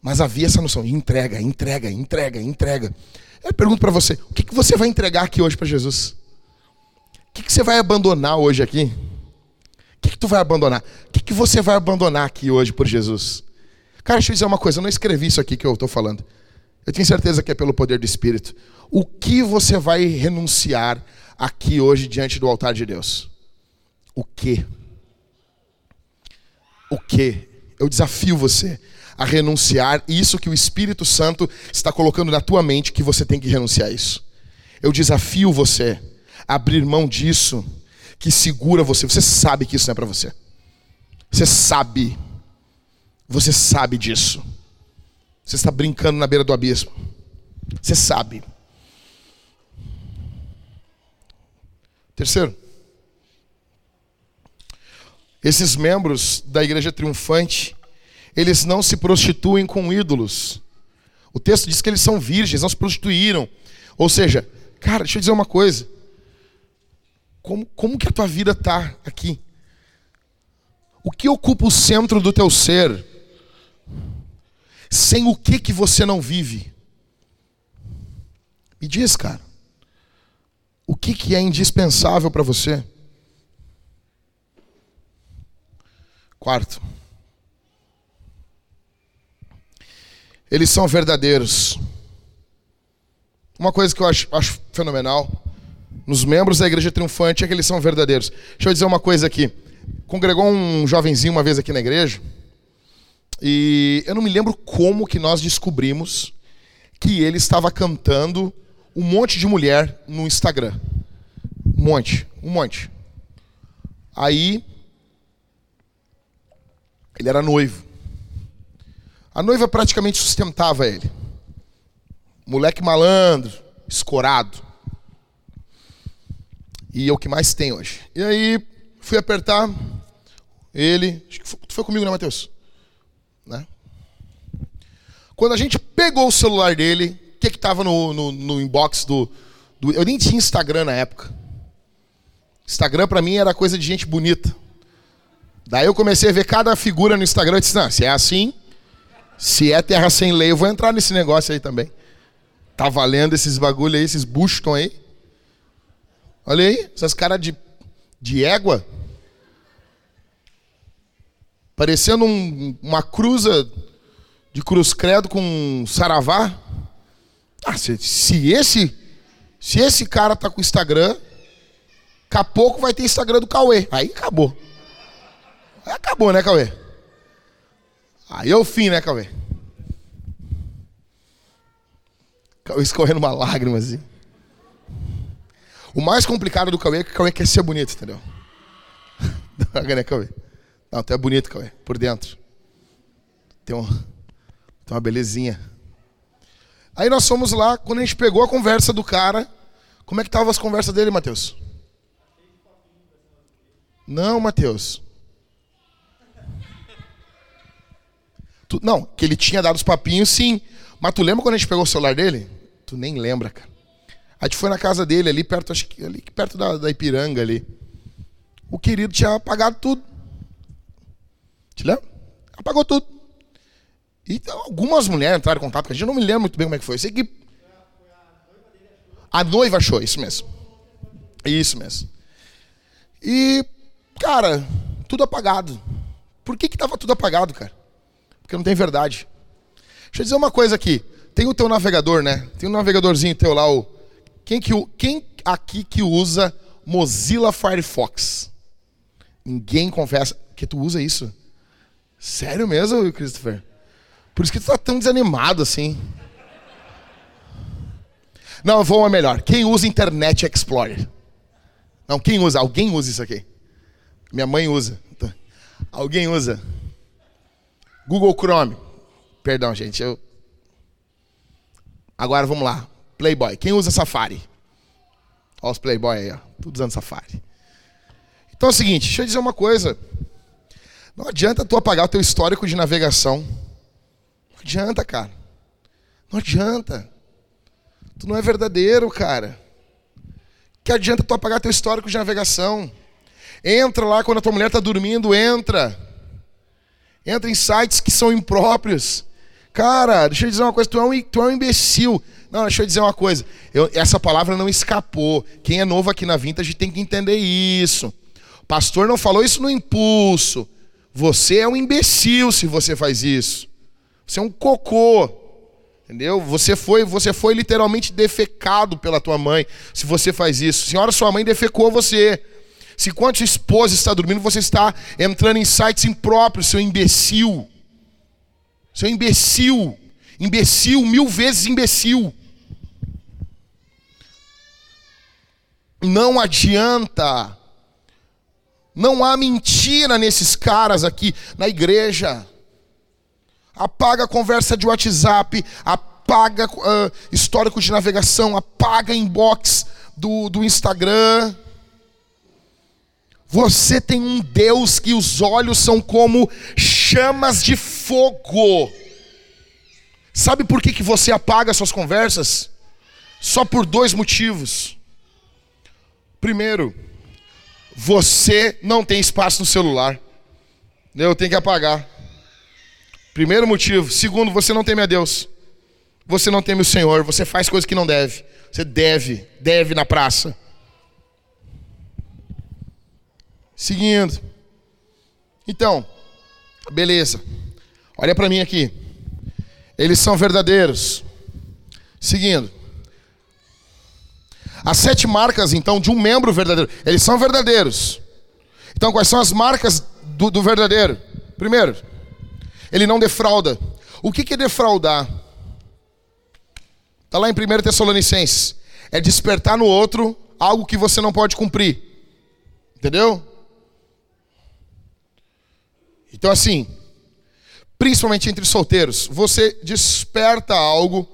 Mas havia essa noção, entrega, entrega, entrega, entrega. Eu pergunto para você, o que, que você vai entregar aqui hoje para Jesus? O que, que você vai abandonar hoje aqui? O que, que tu vai abandonar? O que, que você vai abandonar aqui hoje por Jesus? Cara, deixa eu dizer uma coisa, eu não escrevi isso aqui que eu estou falando. Eu tenho certeza que é pelo poder do Espírito. O que você vai renunciar aqui hoje diante do altar de Deus? O que? O que? Eu desafio você a renunciar isso que o Espírito Santo está colocando na tua mente que você tem que renunciar a isso. Eu desafio você a abrir mão disso que segura você. Você sabe que isso não é para você. Você sabe você sabe disso. Você está brincando na beira do abismo. Você sabe. Terceiro, esses membros da igreja triunfante, eles não se prostituem com ídolos. O texto diz que eles são virgens, não se prostituíram. Ou seja, cara, deixa eu dizer uma coisa. Como, como que a tua vida está aqui? O que ocupa o centro do teu ser? Sem o que que você não vive? Me diz, cara. O que que é indispensável para você? Quarto. Eles são verdadeiros. Uma coisa que eu acho, acho fenomenal nos membros da igreja triunfante é que eles são verdadeiros. Deixa eu dizer uma coisa aqui. Congregou um jovenzinho uma vez aqui na igreja. E eu não me lembro como que nós descobrimos que ele estava cantando um monte de mulher no Instagram. Um monte, um monte. Aí ele era noivo. A noiva praticamente sustentava ele. Moleque malandro, escorado. E é o que mais tem hoje. E aí, fui apertar ele. Acho que foi, foi comigo, né, Matheus? Né? Quando a gente pegou o celular dele, o que que tava no, no, no inbox do, do, Eu nem tinha Instagram na época. Instagram para mim era coisa de gente bonita. Daí eu comecei a ver cada figura no Instagram e disse, não, se é assim, se é terra sem lei, eu vou entrar nesse negócio aí também. Tá valendo esses bagulho aí, esses buscam aí. Olha aí, essas caras de, de égua. Parecendo um, uma cruza de cruz credo com um saravá. Ah, se, se, esse se esse cara tá com Instagram, daqui a pouco vai ter Instagram do Cauê. Aí acabou. Acabou, né, Cauê? Aí é o fim, né, Cauê? Cauê escorrendo uma lágrima assim. O mais complicado do Cauê é que o Cauê quer ser bonito, entendeu? né, Cauê? Não, tu é bonito, Cauê, por dentro. Tem, um, tem uma belezinha. Aí nós fomos lá, quando a gente pegou a conversa do cara, como é que estavam as conversas dele, Mateus? Não, Mateus. Tu, não, que ele tinha dado os papinhos, sim. Mas tu lembra quando a gente pegou o celular dele? Tu nem lembra, cara. A gente foi na casa dele, ali perto, acho que ali perto da, da Ipiranga ali. O querido tinha apagado tudo. Te lembra? Apagou tudo. E algumas mulheres entraram em contato com a gente, eu não me lembro muito bem como é que foi. Eu sei que. A noiva achou, isso mesmo. Isso mesmo. E, cara, tudo apagado. Por que que tava tudo apagado, cara? Porque não tem verdade. Deixa eu dizer uma coisa aqui. Tem o teu navegador, né? Tem um navegadorzinho teu lá, o quem, que, quem aqui que usa Mozilla Firefox? Ninguém confessa que tu usa isso. Sério mesmo, Christopher? Por isso que tu tá tão desanimado assim. Não, vou uma melhor. Quem usa Internet Explorer? Não, quem usa? Alguém usa isso aqui. Minha mãe usa. Alguém usa. Google Chrome. Perdão, gente. Eu... Agora vamos lá. Playboy. Quem usa Safari? Olha os Playboy aí, ó. Tudo usando Safari. Então é o seguinte, deixa eu dizer uma coisa. Não adianta tu apagar o teu histórico de navegação. Não adianta, cara. Não adianta. Tu não é verdadeiro, cara. Que adianta tu apagar teu histórico de navegação? Entra lá quando a tua mulher está dormindo, entra. Entra em sites que são impróprios. Cara, deixa eu dizer uma coisa, tu é um, tu é um imbecil. Não, deixa eu dizer uma coisa. Eu, essa palavra não escapou. Quem é novo aqui na Vintage tem que entender isso. O pastor não falou isso no impulso. Você é um imbecil se você faz isso. Você é um cocô. Entendeu? Você foi, você foi literalmente defecado pela tua mãe se você faz isso. Senhora, sua mãe defecou você. Se quando sua esposa está dormindo, você está entrando em sites impróprios, seu imbecil. Seu imbecil. Imbecil, mil vezes imbecil. Não adianta. Não há mentira nesses caras aqui na igreja. Apaga a conversa de WhatsApp, apaga uh, histórico de navegação, apaga inbox do, do Instagram. Você tem um Deus que os olhos são como chamas de fogo. Sabe por que, que você apaga suas conversas? Só por dois motivos. Primeiro, você não tem espaço no celular. Eu tenho que apagar. Primeiro motivo. Segundo, você não teme a Deus. Você não teme o Senhor. Você faz coisas que não deve. Você deve, deve na praça. Seguindo. Então, beleza. Olha para mim aqui. Eles são verdadeiros. Seguindo. As sete marcas, então, de um membro verdadeiro. Eles são verdadeiros. Então, quais são as marcas do, do verdadeiro? Primeiro, ele não defrauda. O que, que é defraudar? Está lá em 1 Tessalonicenses. É despertar no outro algo que você não pode cumprir. Entendeu? Então, assim, principalmente entre solteiros, você desperta algo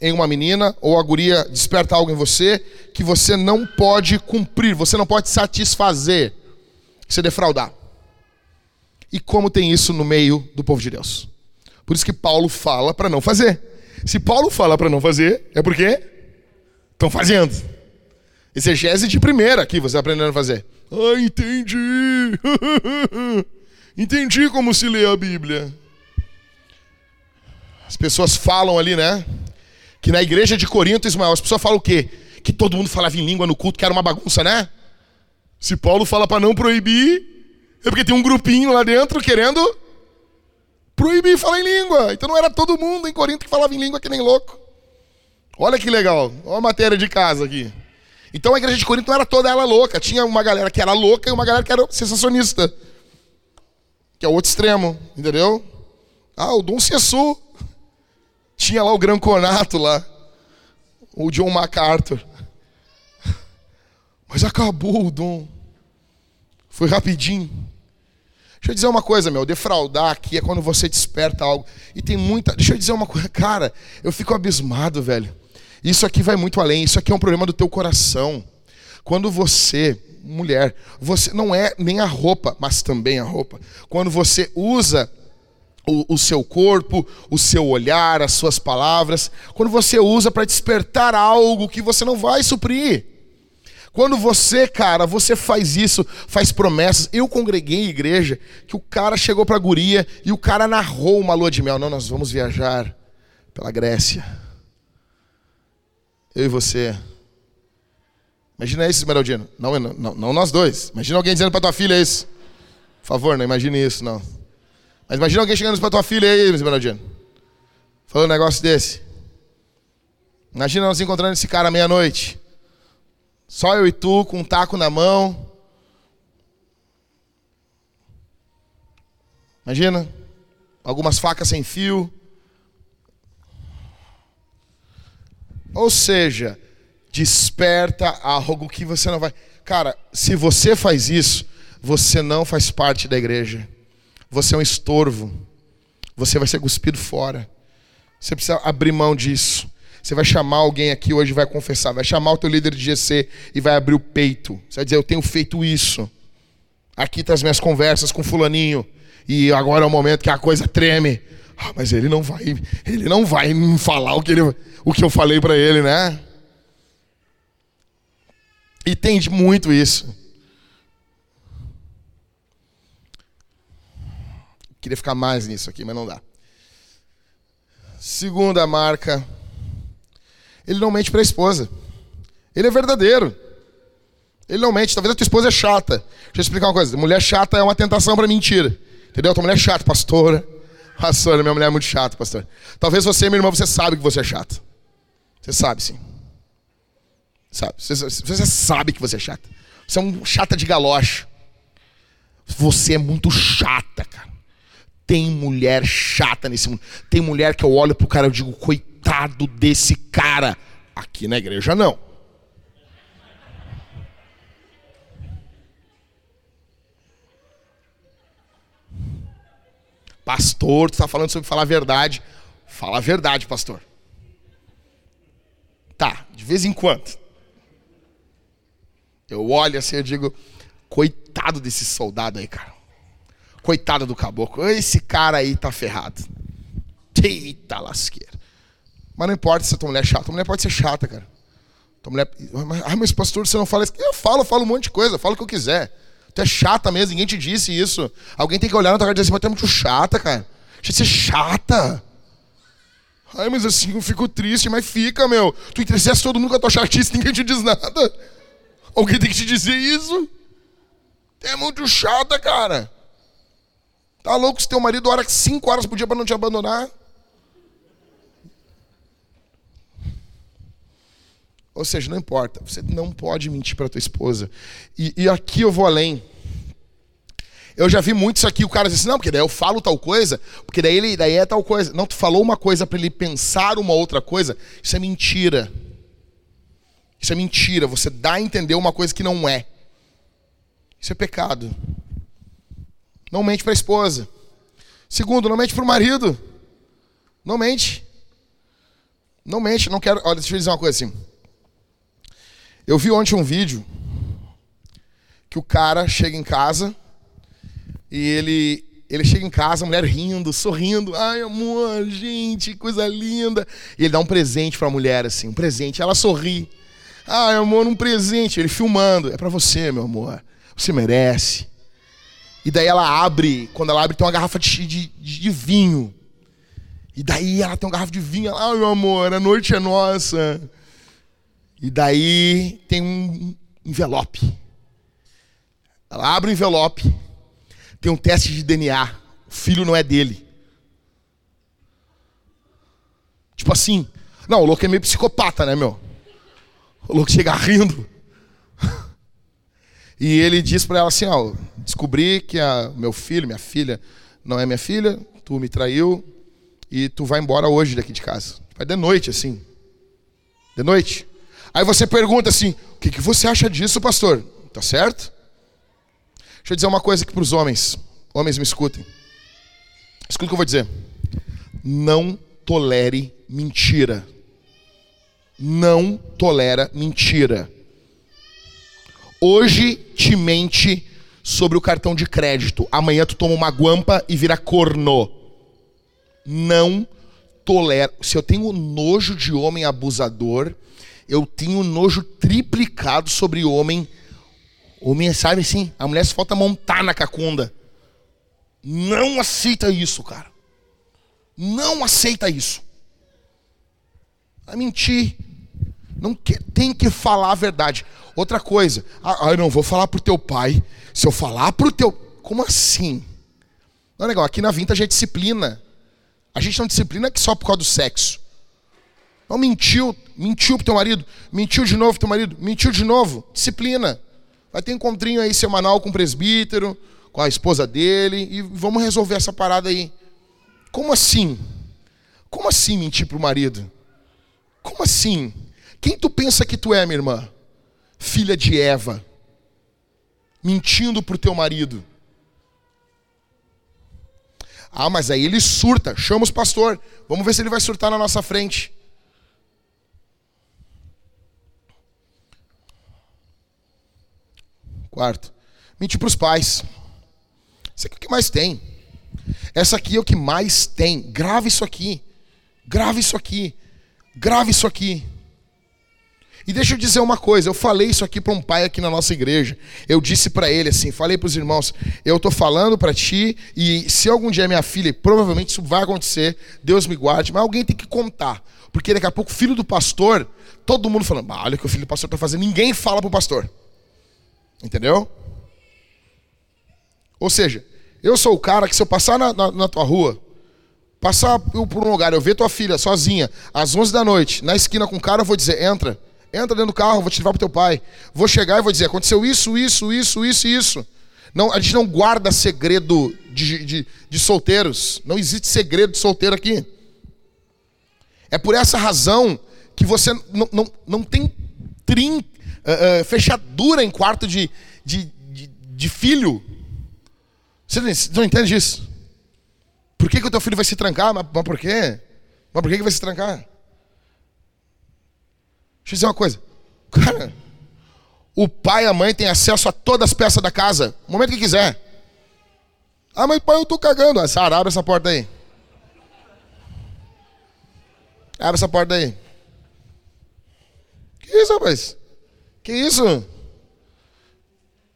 em uma menina ou a guria desperta algo em você que você não pode cumprir, você não pode satisfazer, se defraudar. E como tem isso no meio do povo de Deus? Por isso que Paulo fala para não fazer. Se Paulo fala para não fazer, é porque estão fazendo. Exegese de primeira aqui, você aprendendo a fazer. Ah, entendi. entendi como se lê a Bíblia. As pessoas falam ali, né? Que na igreja de Corinto, Ismael, as pessoas falam o quê? Que todo mundo falava em língua no culto, que era uma bagunça, né? Se Paulo fala para não proibir, é porque tem um grupinho lá dentro querendo proibir falar em língua. Então não era todo mundo em Corinto que falava em língua que nem louco. Olha que legal. Olha a matéria de casa aqui. Então a igreja de Corinto não era toda ela louca. Tinha uma galera que era louca e uma galera que era sensacionista. Que é o outro extremo, entendeu? Ah, o Dom Cessu. Tinha lá o Gran Conato lá. O John MacArthur. Mas acabou o Dom. Foi rapidinho. Deixa eu dizer uma coisa, meu. Defraudar aqui é quando você desperta algo. E tem muita. Deixa eu dizer uma coisa. Cara, eu fico abismado, velho. Isso aqui vai muito além. Isso aqui é um problema do teu coração. Quando você, mulher, você não é nem a roupa, mas também a roupa. Quando você usa o, o, seu corpo, o seu olhar, as suas palavras, quando você usa para despertar algo que você não vai suprir. Quando você, cara, você faz isso, faz promessas. Eu congreguei em igreja que o cara chegou para a guria e o cara narrou uma lua de mel. Não, nós vamos viajar pela Grécia. Eu e você. Imagina isso, Esmeraldino. Não, não, não nós dois. Imagina alguém dizendo para tua filha isso. Por favor, não imagine isso, não. Mas imagina alguém chegando para tua filha aí, Esmeraldino. Falando um negócio desse. Imagina nós encontrando esse cara meia-noite. Só eu e tu, com um taco na mão. Imagina, algumas facas sem fio. Ou seja, desperta algo que você não vai. Cara, se você faz isso, você não faz parte da igreja. Você é um estorvo. Você vai ser cuspido fora. Você precisa abrir mão disso. Você vai chamar alguém aqui hoje vai confessar, vai chamar o teu líder de GC e vai abrir o peito. Você vai dizer, eu tenho feito isso. Aqui estão as minhas conversas com fulaninho. E agora é o momento que a coisa treme. Ah, mas ele não vai, ele não vai falar o que, ele, o que eu falei para ele, né? E tem muito isso. Queria ficar mais nisso aqui, mas não dá. Segunda marca ele não mente para a esposa. Ele é verdadeiro. Ele não mente. Talvez a tua esposa é chata. Deixa eu explicar uma coisa. Mulher chata é uma tentação para mentira. Entendeu? Tua mulher é chata, pastora. Pastora, minha mulher é muito chata, pastor. Talvez você, minha irmã, você sabe que você é chata. Você sabe, sim. Sabe. Você, você sabe que você é chata. Você é um chata de galocha. Você é muito chata, cara. Tem mulher chata nesse mundo. Tem mulher que eu olho pro cara e digo, coitado desse cara. Aqui na igreja não. Pastor, tu está falando sobre falar a verdade. Fala a verdade, pastor. Tá, de vez em quando. Eu olho assim e digo, coitado desse soldado aí, cara. Coitado do caboclo. Esse cara aí tá ferrado. Eita lasqueira. Mas não importa se a tua mulher é chata. Tua mulher pode ser chata, cara. Tua mulher. Ah, mas pastor, você não fala isso. Eu falo, falo um monte de coisa, falo o que eu quiser. Tu é chata mesmo, ninguém te disse isso. Alguém tem que olhar na tua cara e dizer assim, mas tu é muito chata, cara. Deixa de ser chata. Ai, mas assim eu fico triste, mas fica, meu. Tu entristece todo mundo com a tua chatice, ninguém te diz nada. Alguém tem que te dizer isso. É muito chata, cara. Tá louco se teu marido ora cinco horas por dia para não te abandonar? Ou seja, não importa, você não pode mentir para tua esposa. E, e, aqui eu vou além. Eu já vi muito isso aqui, o cara diz assim, não, porque daí eu falo tal coisa, porque daí ele daí é tal coisa. Não, tu falou uma coisa para ele pensar uma outra coisa, isso é mentira. Isso é mentira, você dá a entender uma coisa que não é. Isso é pecado. Não mente para a esposa. Segundo, não mente para o marido. Não mente. Não mente, não quero. Olha, deixa eu dizer uma coisa assim. Eu vi ontem um vídeo que o cara chega em casa e ele ele chega em casa, a mulher rindo, sorrindo. Ai, amor, gente, coisa linda. E ele dá um presente para a mulher, assim, um presente. Ela sorri. Ai, amor, um presente. Ele filmando. É para você, meu amor. Você merece. E daí ela abre, quando ela abre, tem uma garrafa de, de, de vinho. E daí ela tem uma garrafa de vinho. Ai, meu amor, a noite é nossa. E daí tem um envelope. Ela abre o envelope tem um teste de DNA. O filho não é dele. Tipo assim. Não, o louco é meio psicopata, né, meu? O louco chega rindo. E ele diz para ela assim: ó, descobri que a, meu filho, minha filha, não é minha filha, tu me traiu e tu vai embora hoje daqui de casa. Vai de noite, assim. De noite. Aí você pergunta assim: o que, que você acha disso, pastor? Tá certo? Deixa eu dizer uma coisa aqui para os homens. Homens, me escutem. Escuta o que eu vou dizer. Não tolere mentira. Não tolera mentira. Hoje te mente sobre o cartão de crédito. Amanhã tu toma uma guampa e vira corno. Não tolera. Se eu tenho nojo de homem abusador, eu tenho nojo triplicado sobre homem Homem, sabe assim, a mulher se falta montar na cacunda. Não aceita isso, cara. Não aceita isso. Vai mentir. Não que, tem que falar a verdade. Outra coisa, ah, eu não vou falar pro teu pai. Se eu falar pro teu. Como assim? Não é legal, aqui na Vintage é disciplina. A gente não disciplina que só por causa do sexo. Não mentiu, mentiu pro teu marido, mentiu de novo pro teu marido, mentiu de novo. Disciplina. Vai ter encontrinho aí semanal com o presbítero, com a esposa dele, e vamos resolver essa parada aí. Como assim? Como assim mentir para o marido? Como assim? Quem tu pensa que tu é, minha irmã? Filha de Eva. Mentindo para o teu marido. Ah, mas aí ele surta. Chama os pastor. Vamos ver se ele vai surtar na nossa frente. Quarto, mentir para os pais. Isso aqui é o que mais tem. Essa aqui é o que mais tem. Grave isso aqui. Grave isso aqui. Grave isso aqui. E deixa eu dizer uma coisa, eu falei isso aqui para um pai aqui na nossa igreja. Eu disse para ele assim, falei para os irmãos, eu estou falando para ti e se algum dia minha filha, provavelmente isso vai acontecer, Deus me guarde, mas alguém tem que contar, porque daqui a pouco filho do pastor, todo mundo falando, olha o que o filho do pastor está fazendo, ninguém fala para o pastor. Entendeu? Ou seja, eu sou o cara que se eu passar na, na, na tua rua, passar por um lugar, eu ver tua filha sozinha, às 11 da noite, na esquina com o cara, eu vou dizer, entra. Entra dentro do carro, vou te levar pro teu pai. Vou chegar e vou dizer, aconteceu isso, isso, isso, isso e isso. Não, a gente não guarda segredo de, de, de solteiros. Não existe segredo de solteiro aqui. É por essa razão que você não, não, não tem trin, uh, uh, fechadura em quarto de, de, de, de filho. Você não entende isso? Por que, que o teu filho vai se trancar? Mas, mas por quê? Mas por que, que vai se trancar? Deixa eu dizer uma coisa. Cara, o pai e a mãe têm acesso a todas as peças da casa, no momento que quiser. Ah, mas pai, eu tô cagando. Ah, Sara, abre essa porta aí. Abre essa porta aí. Que isso, rapaz? Que isso?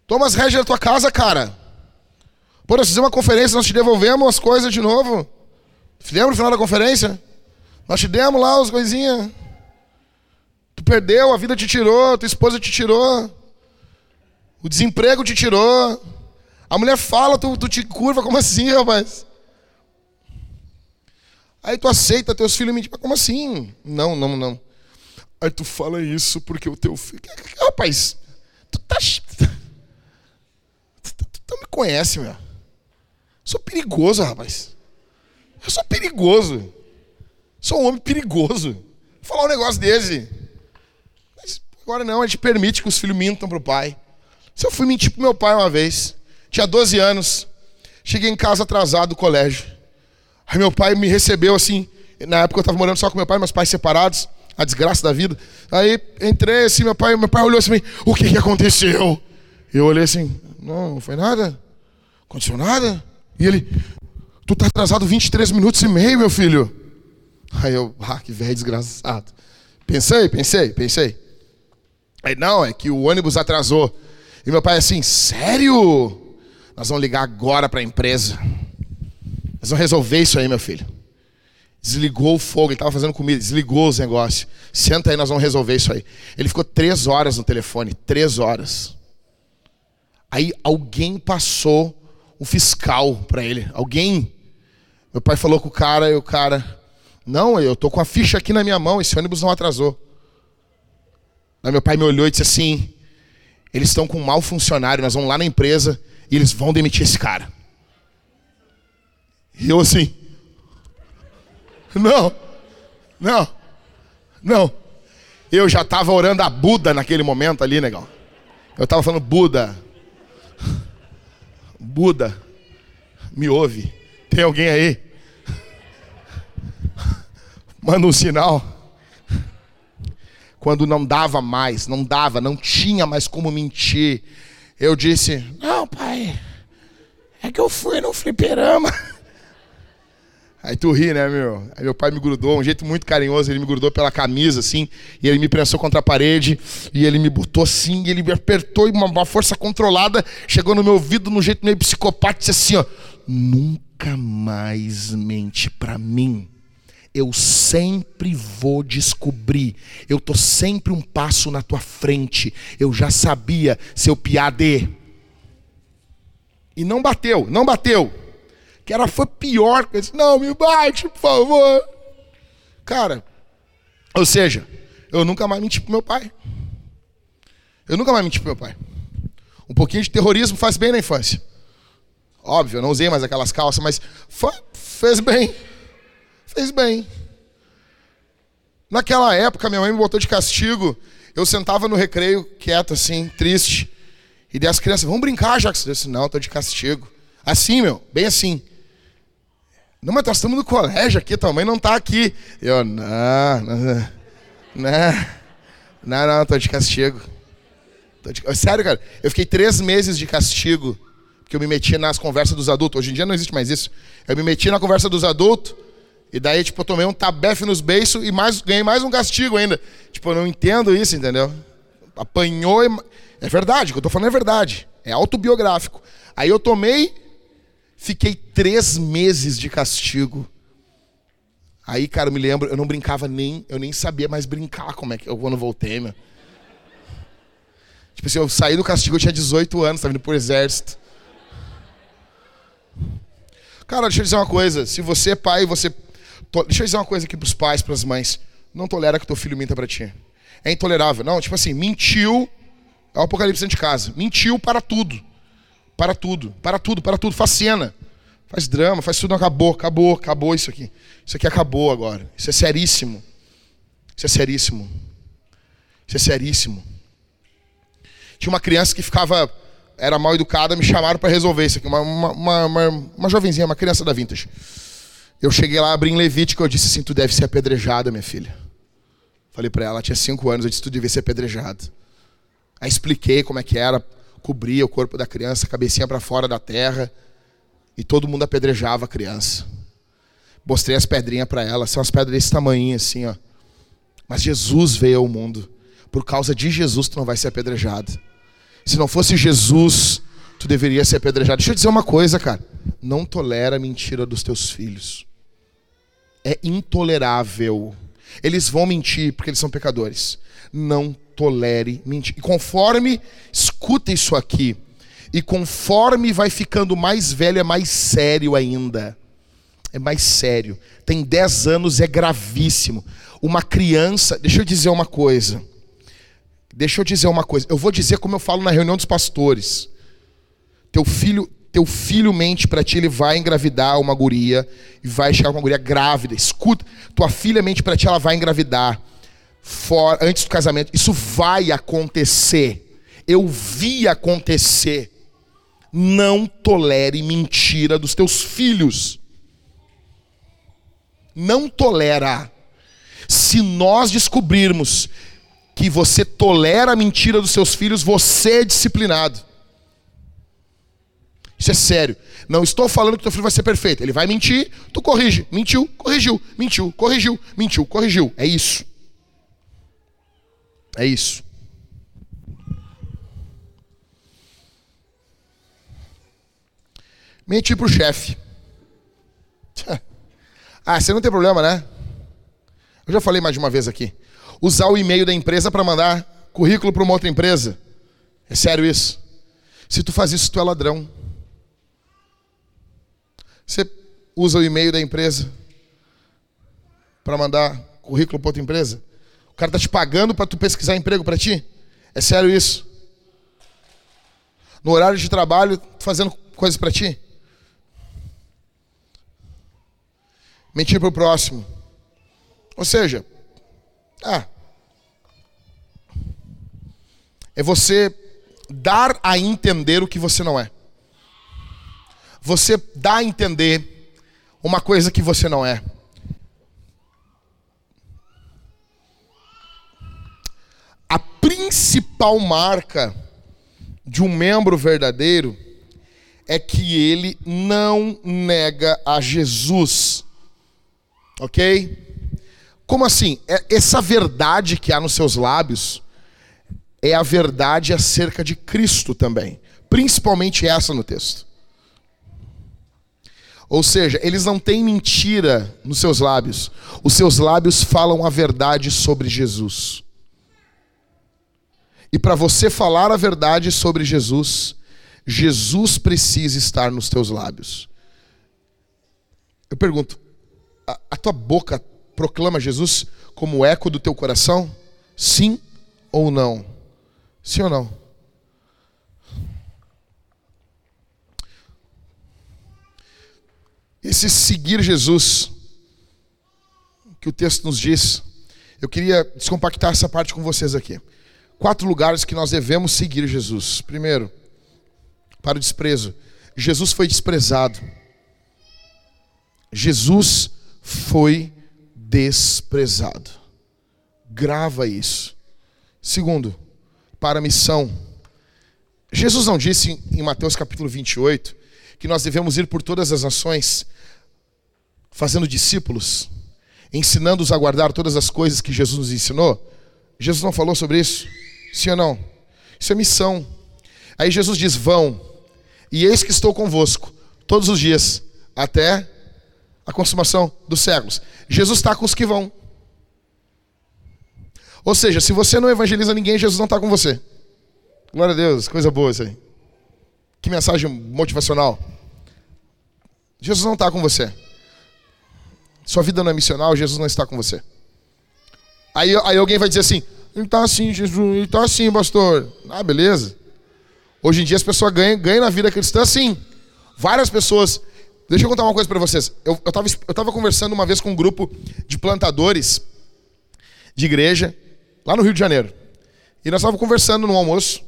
Toma as rédeas da tua casa, cara. Pô, nós fizemos uma conferência, nós te devolvemos as coisas de novo. Lembra no final da conferência? Nós te demos lá as coisinhas. Tu perdeu, a vida te tirou, tua esposa te tirou. O desemprego te tirou. A mulher fala, tu, tu te curva, como assim, rapaz? Aí tu aceita teus filhos mentir, como assim? Não, não, não. Aí tu fala isso porque o teu filho. Rapaz, tu tá. Tu, tu, tu me conhece, meu. Eu sou perigoso, rapaz. Eu sou perigoso. Sou um homem perigoso. Vou falar um negócio desse. Agora não, a gente permite que os filhos mintam pro pai. Se eu fui mentir pro meu pai uma vez, tinha 12 anos, cheguei em casa atrasado do colégio. Aí meu pai me recebeu assim, Na época eu estava morando só com meu pai, meus pais separados, a desgraça da vida. Aí entrei assim, meu pai, meu pai olhou assim, o que, que aconteceu? Eu olhei assim, não, não foi nada. Aconteceu nada? E ele, tu tá atrasado 23 minutos e meio, meu filho. Aí eu, ah, que velho desgraçado. Pensei, pensei, pensei. Aí, não, é que o ônibus atrasou. E meu pai assim, sério? Nós vamos ligar agora para a empresa. Nós vamos resolver isso aí, meu filho. Desligou o fogo, ele estava fazendo comida, desligou os negócios. Senta aí, nós vamos resolver isso aí. Ele ficou três horas no telefone, três horas. Aí alguém passou um fiscal para ele. Alguém. Meu pai falou com o cara e o cara. Não, eu tô com a ficha aqui na minha mão, esse ônibus não atrasou. Aí meu pai me olhou e disse assim: eles estão com um mau funcionário, nós vamos lá na empresa e eles vão demitir esse cara. E eu assim. Não, não, não. Eu já estava orando a Buda naquele momento ali, negão. Eu estava falando, Buda, Buda, me ouve. Tem alguém aí? Manda um sinal. Quando não dava mais, não dava, não tinha mais como mentir. Eu disse: Não, pai, é que eu fui no fliperama. Aí tu ri, né, meu? Aí meu pai me grudou, um jeito muito carinhoso, ele me grudou pela camisa, assim, e ele me prensou contra a parede, e ele me botou assim, e ele me apertou, e uma, uma força controlada chegou no meu ouvido, num jeito meio psicopata, e disse assim, ó, nunca mais mente pra mim. Eu sempre vou descobrir. Eu tô sempre um passo na tua frente. Eu já sabia, seu piade. E não bateu, não bateu que era foi pior. Eu disse, não, me bate, por favor. Cara, ou seja, eu nunca mais menti pro meu pai. Eu nunca mais menti pro meu pai. Um pouquinho de terrorismo faz bem na infância. Óbvio, eu não usei mais aquelas calças, mas fez bem. Fez bem. Naquela época, minha mãe me botou de castigo. Eu sentava no recreio, quieto assim, triste. E daí as crianças, vamos brincar, Jackson. Eu disse, não, tô de castigo. Assim, meu, bem assim. Não, mas nós estamos no colégio aqui, tua mãe não está aqui. Eu, não, não, não, não, não, tô de castigo. Tô de... Sério, cara, eu fiquei três meses de castigo, porque eu me meti nas conversas dos adultos. Hoje em dia não existe mais isso. Eu me meti na conversa dos adultos, e daí, tipo, eu tomei um tabefe nos beiços e mais, ganhei mais um castigo ainda. Tipo, eu não entendo isso, entendeu? Apanhou e... É verdade, o que eu tô falando é verdade. É autobiográfico. Aí eu tomei Fiquei três meses de castigo. Aí, cara, eu me lembro, eu não brincava nem, eu nem sabia mais brincar como é que eu quando voltei, meu. Tipo assim, eu saí do castigo, eu tinha 18 anos, estava indo pro exército. Cara, deixa eu dizer uma coisa, se você é pai, você deixa eu dizer uma coisa aqui pros pais, pras mães, não tolera que teu filho minta para ti. É intolerável. Não, tipo assim, mentiu, é o apocalipse dentro de casa. Mentiu para tudo. Para tudo, para tudo, para tudo. Faz cena, faz drama, faz tudo. Acabou, acabou, acabou isso aqui. Isso aqui acabou agora. Isso é seríssimo. Isso é seríssimo. Isso é seríssimo. Tinha uma criança que ficava, era mal educada, me chamaram para resolver isso aqui. Uma, uma, uma, uma, jovenzinha, uma criança da Vintage. Eu cheguei lá, abri em Levítico, eu disse assim: Tu deve ser apedrejada, minha filha. Falei para ela, ela tinha cinco anos, eu disse: Tu deve ser apedrejada. Aí expliquei como é que era cobria o corpo da criança, cabecinha para fora da terra, e todo mundo apedrejava a criança. Mostrei as pedrinhas para ela, são as pedras desse tamanho assim, ó. Mas Jesus veio ao mundo. Por causa de Jesus tu não vai ser apedrejado. Se não fosse Jesus, tu deveria ser apedrejado. Deixa eu dizer uma coisa, cara. Não tolera a mentira dos teus filhos. É intolerável. Eles vão mentir porque eles são pecadores. Não tolere mentir. E conforme, escuta isso aqui, e conforme vai ficando mais velho, é mais sério ainda. É mais sério. Tem 10 anos, é gravíssimo. Uma criança, deixa eu dizer uma coisa. Deixa eu dizer uma coisa. Eu vou dizer como eu falo na reunião dos pastores. Teu filho, teu filho mente para ti, ele vai engravidar uma guria e vai chegar com uma guria grávida. Escuta, tua filha mente para ti, ela vai engravidar antes do casamento. Isso vai acontecer. Eu vi acontecer. Não tolere mentira dos teus filhos. não tolera. Se nós descobrirmos que você tolera a mentira dos seus filhos, você é disciplinado. Isso é sério. Não estou falando que teu filho vai ser perfeito. Ele vai mentir, tu corrige. Mentiu, corrigiu. Mentiu, corrigiu. Mentiu, corrigiu. É isso. É isso. Mentir pro chefe. Ah, você não tem problema, né? Eu já falei mais de uma vez aqui. Usar o e-mail da empresa para mandar currículo para uma outra empresa. É sério isso? Se tu faz isso, tu é ladrão. Você usa o e-mail da empresa para mandar currículo para outra empresa? O cara tá te pagando para tu pesquisar emprego para ti? É sério isso? No horário de trabalho, fazendo coisas para ti? Mentir para o próximo. Ou seja, ah, é você dar a entender o que você não é. Você dá a entender uma coisa que você não é. A principal marca de um membro verdadeiro é que ele não nega a Jesus. Ok? Como assim? É, essa verdade que há nos seus lábios é a verdade acerca de Cristo também. Principalmente essa no texto. Ou seja, eles não têm mentira nos seus lábios. Os seus lábios falam a verdade sobre Jesus. E para você falar a verdade sobre Jesus, Jesus precisa estar nos teus lábios. Eu pergunto, a, a tua boca proclama Jesus como eco do teu coração? Sim ou não? Sim ou não? Esse seguir Jesus, que o texto nos diz, eu queria descompactar essa parte com vocês aqui. Quatro lugares que nós devemos seguir Jesus. Primeiro, para o desprezo. Jesus foi desprezado. Jesus foi desprezado. Grava isso. Segundo, para a missão. Jesus não disse em Mateus capítulo 28 que nós devemos ir por todas as nações fazendo discípulos, ensinando-os a guardar todas as coisas que Jesus nos ensinou? Jesus não falou sobre isso? Sim ou não? Isso é missão. Aí Jesus diz: Vão, e eis que estou convosco todos os dias, até a consumação dos séculos. Jesus está com os que vão. Ou seja, se você não evangeliza ninguém, Jesus não está com você. Glória a Deus, coisa boa isso aí. Que mensagem motivacional. Jesus não está com você. Sua vida não é missional, Jesus não está com você. Aí, aí alguém vai dizer assim: ele está assim, Jesus, ele está assim, pastor. Ah, beleza. Hoje em dia as pessoas ganham, ganham na vida cristã assim. Várias pessoas Deixa eu contar uma coisa para vocês. Eu estava eu tava conversando uma vez com um grupo de plantadores de igreja, lá no Rio de Janeiro. E nós estávamos conversando no almoço.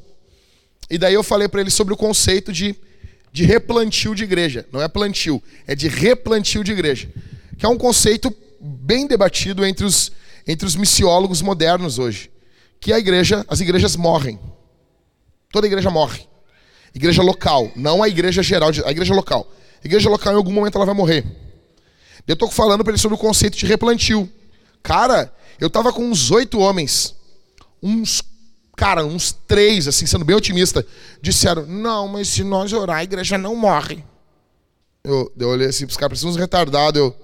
E daí eu falei para eles sobre o conceito de, de replantio de igreja. Não é plantio, é de replantio de igreja. Que é um conceito bem debatido entre os, entre os missiólogos modernos hoje. Que a igreja, as igrejas morrem. Toda igreja morre. Igreja local, não a igreja geral, a igreja local. Igreja local, em algum momento, ela vai morrer. Eu estou falando para ele sobre o conceito de replantio. Cara, eu estava com uns oito homens, uns, cara, uns três, assim, sendo bem otimista, disseram: Não, mas se nós orar, a igreja não morre. Eu, eu olhei assim para os caras, parecendo uns retardados. Eu,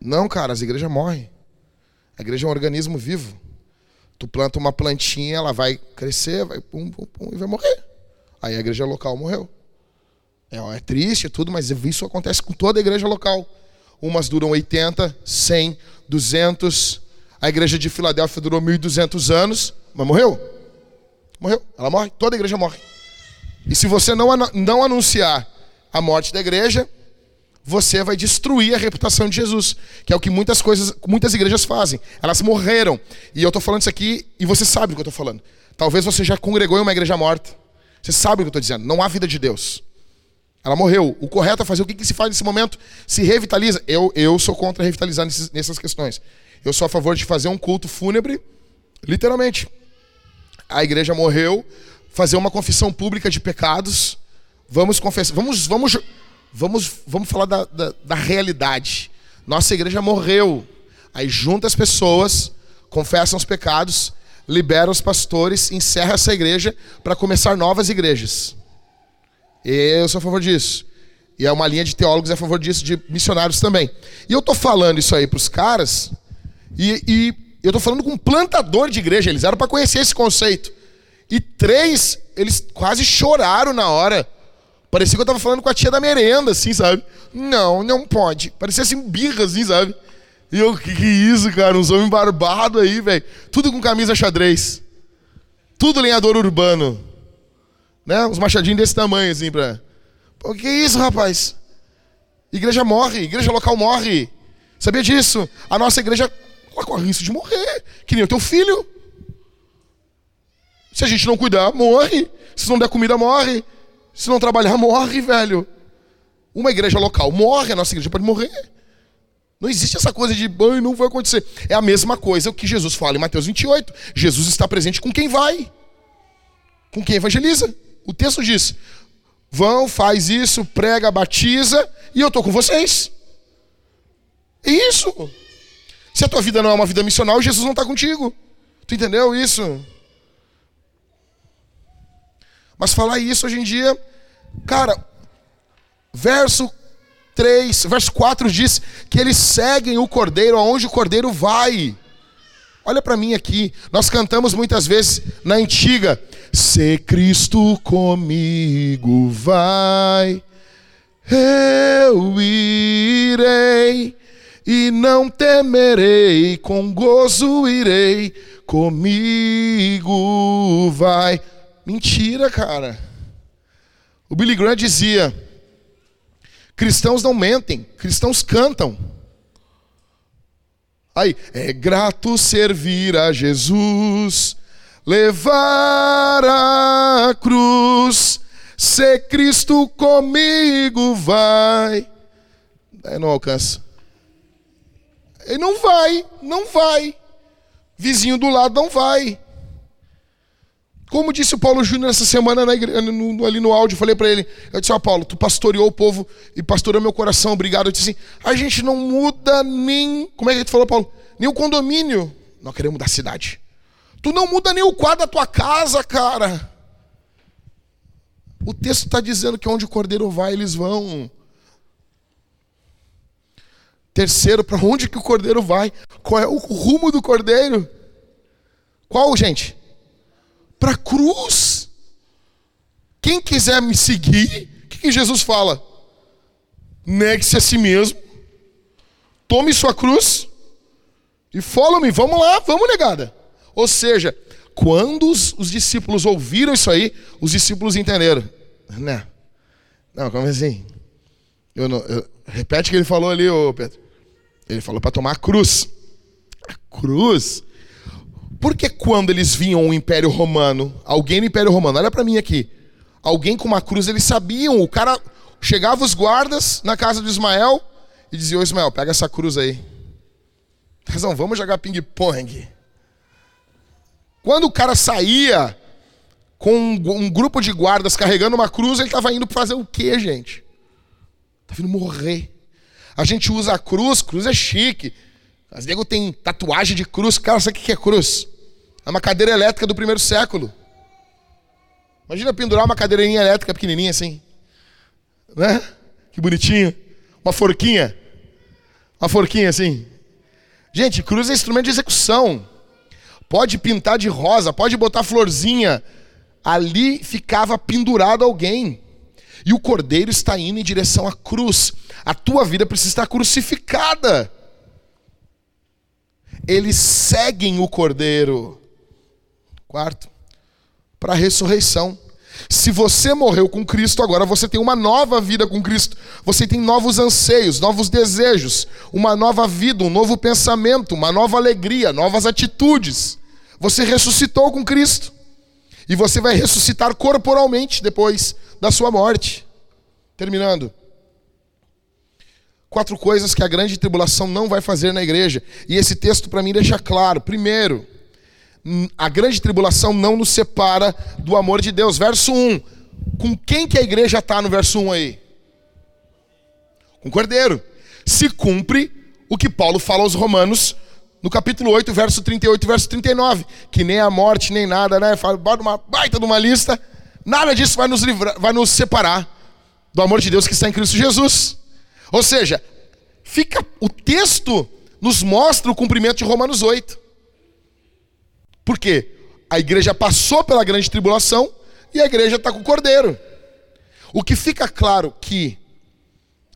não, cara, as igrejas morrem. A igreja é um organismo vivo. Tu planta uma plantinha, ela vai crescer, vai pum, pum, pum, e vai morrer. Aí a igreja local morreu. É, é triste tudo, mas isso acontece com toda a igreja local. Umas duram 80, 100, 200. A igreja de Filadélfia durou 1.200 anos, mas morreu. Morreu. Ela morre. Toda a igreja morre. E se você não, não anunciar a morte da igreja, você vai destruir a reputação de Jesus, que é o que muitas coisas, muitas igrejas fazem. Elas morreram. E eu estou falando isso aqui e você sabe do que eu estou falando. Talvez você já congregou em uma igreja morta. Você sabe o que eu estou dizendo. Não há vida de Deus. Ela morreu. O correto é fazer o que, que se faz nesse momento? Se revitaliza. Eu, eu sou contra revitalizar nesses, nessas questões. Eu sou a favor de fazer um culto fúnebre, literalmente. A igreja morreu, fazer uma confissão pública de pecados. Vamos confessar. Vamos, vamos, vamos, vamos falar da, da, da realidade. Nossa igreja morreu. Aí junta as pessoas, confessam os pecados, libera os pastores, encerra essa igreja para começar novas igrejas. Eu sou a favor disso. E é uma linha de teólogos a favor disso, de missionários também. E eu estou falando isso aí para os caras, e, e eu estou falando com um plantador de igreja, eles eram para conhecer esse conceito. E três, eles quase choraram na hora. Parecia que eu estava falando com a tia da merenda, assim, sabe? Não, não pode. Parecia assim, birra, assim, sabe? E eu, que que é isso, cara? Uns homens barbados aí, velho. Tudo com camisa xadrez. Tudo lenhador urbano. Né? Uns machadinhos desse tamanho, assim, pra. Pô, que isso, rapaz? Igreja morre, igreja local morre. Sabia disso? A nossa igreja corre risco de morrer, que nem o teu filho. Se a gente não cuidar, morre. Se não der comida, morre. Se não trabalhar, morre, velho. Uma igreja local morre, a nossa igreja pode morrer. Não existe essa coisa de, banho, não vai acontecer. É a mesma coisa que Jesus fala em Mateus 28. Jesus está presente com quem vai, com quem evangeliza. O texto diz: vão, faz isso, prega, batiza, e eu estou com vocês. É isso. Se a tua vida não é uma vida missional, Jesus não está contigo. Tu entendeu isso? Mas falar isso hoje em dia, cara, verso 3, verso 4 diz que eles seguem o cordeiro aonde o cordeiro vai. Olha para mim aqui, nós cantamos muitas vezes na antiga, se Cristo comigo vai, eu irei e não temerei, com gozo irei, comigo vai. Mentira, cara. O Billy Graham dizia: cristãos não mentem, cristãos cantam. Aí, é grato servir a Jesus, levar a cruz, se Cristo comigo vai. Aí não alcança. Ele não vai, não vai. Vizinho do lado não vai. Como disse o Paulo Júnior essa semana na no, ali no áudio, eu falei para ele, eu disse, ó oh, Paulo, tu pastoreou o povo e pastoreou meu coração, obrigado. Eu disse assim, a gente não muda nem, como é que tu falou, Paulo? Nem o condomínio. Nós queremos mudar a cidade. Tu não muda nem o quadro da tua casa, cara. O texto está dizendo que onde o cordeiro vai, eles vão. Terceiro, para onde que o cordeiro vai? Qual é o rumo do cordeiro? Qual, gente? para a cruz. Quem quiser me seguir, o que, que Jesus fala? Negue-se a si mesmo, tome sua cruz e follow-me. Vamos lá, vamos, negada. Ou seja, quando os, os, discípulos ouviram isso aí, os discípulos entenderam. Né? Não, como assim? Eu não, eu, repete o que ele falou ali, ô Pedro. Ele falou para tomar a cruz. A cruz porque quando eles vinham o Império Romano, alguém no Império Romano, olha para mim aqui, alguém com uma cruz, eles sabiam, o cara chegava os guardas na casa de Ismael e dizia: Ô Ismael, pega essa cruz aí. Razão, vamos jogar ping-pong. Quando o cara saía com um grupo de guardas carregando uma cruz, ele estava indo fazer o quê, gente? Estava indo morrer. A gente usa a cruz, cruz é chique. As nego tem tatuagem de cruz. Cara, sabe o que é cruz? É uma cadeira elétrica do primeiro século. Imagina pendurar uma cadeirinha elétrica pequenininha assim. Né? Que bonitinho. Uma forquinha. Uma forquinha assim. Gente, cruz é instrumento de execução. Pode pintar de rosa, pode botar florzinha. Ali ficava pendurado alguém. E o cordeiro está indo em direção à cruz. A tua vida precisa estar crucificada eles seguem o Cordeiro. Quarto, para a ressurreição. Se você morreu com Cristo, agora você tem uma nova vida com Cristo. Você tem novos anseios, novos desejos, uma nova vida, um novo pensamento, uma nova alegria, novas atitudes. Você ressuscitou com Cristo. E você vai ressuscitar corporalmente depois da sua morte. Terminando. Quatro coisas que a grande tribulação não vai fazer na igreja. E esse texto para mim deixa claro. Primeiro, a grande tribulação não nos separa do amor de Deus. Verso 1. Com quem que a igreja está no verso 1 aí? Com o cordeiro. Se cumpre o que Paulo fala aos romanos no capítulo 8, verso 38 e verso 39. Que nem a morte, nem nada, né? Fala uma baita de uma lista. Nada disso vai nos, livrar, vai nos separar do amor de Deus que está em Cristo Jesus. Ou seja, fica o texto nos mostra o cumprimento de Romanos 8. Por quê? A igreja passou pela grande tribulação e a igreja está com o cordeiro. O que fica claro que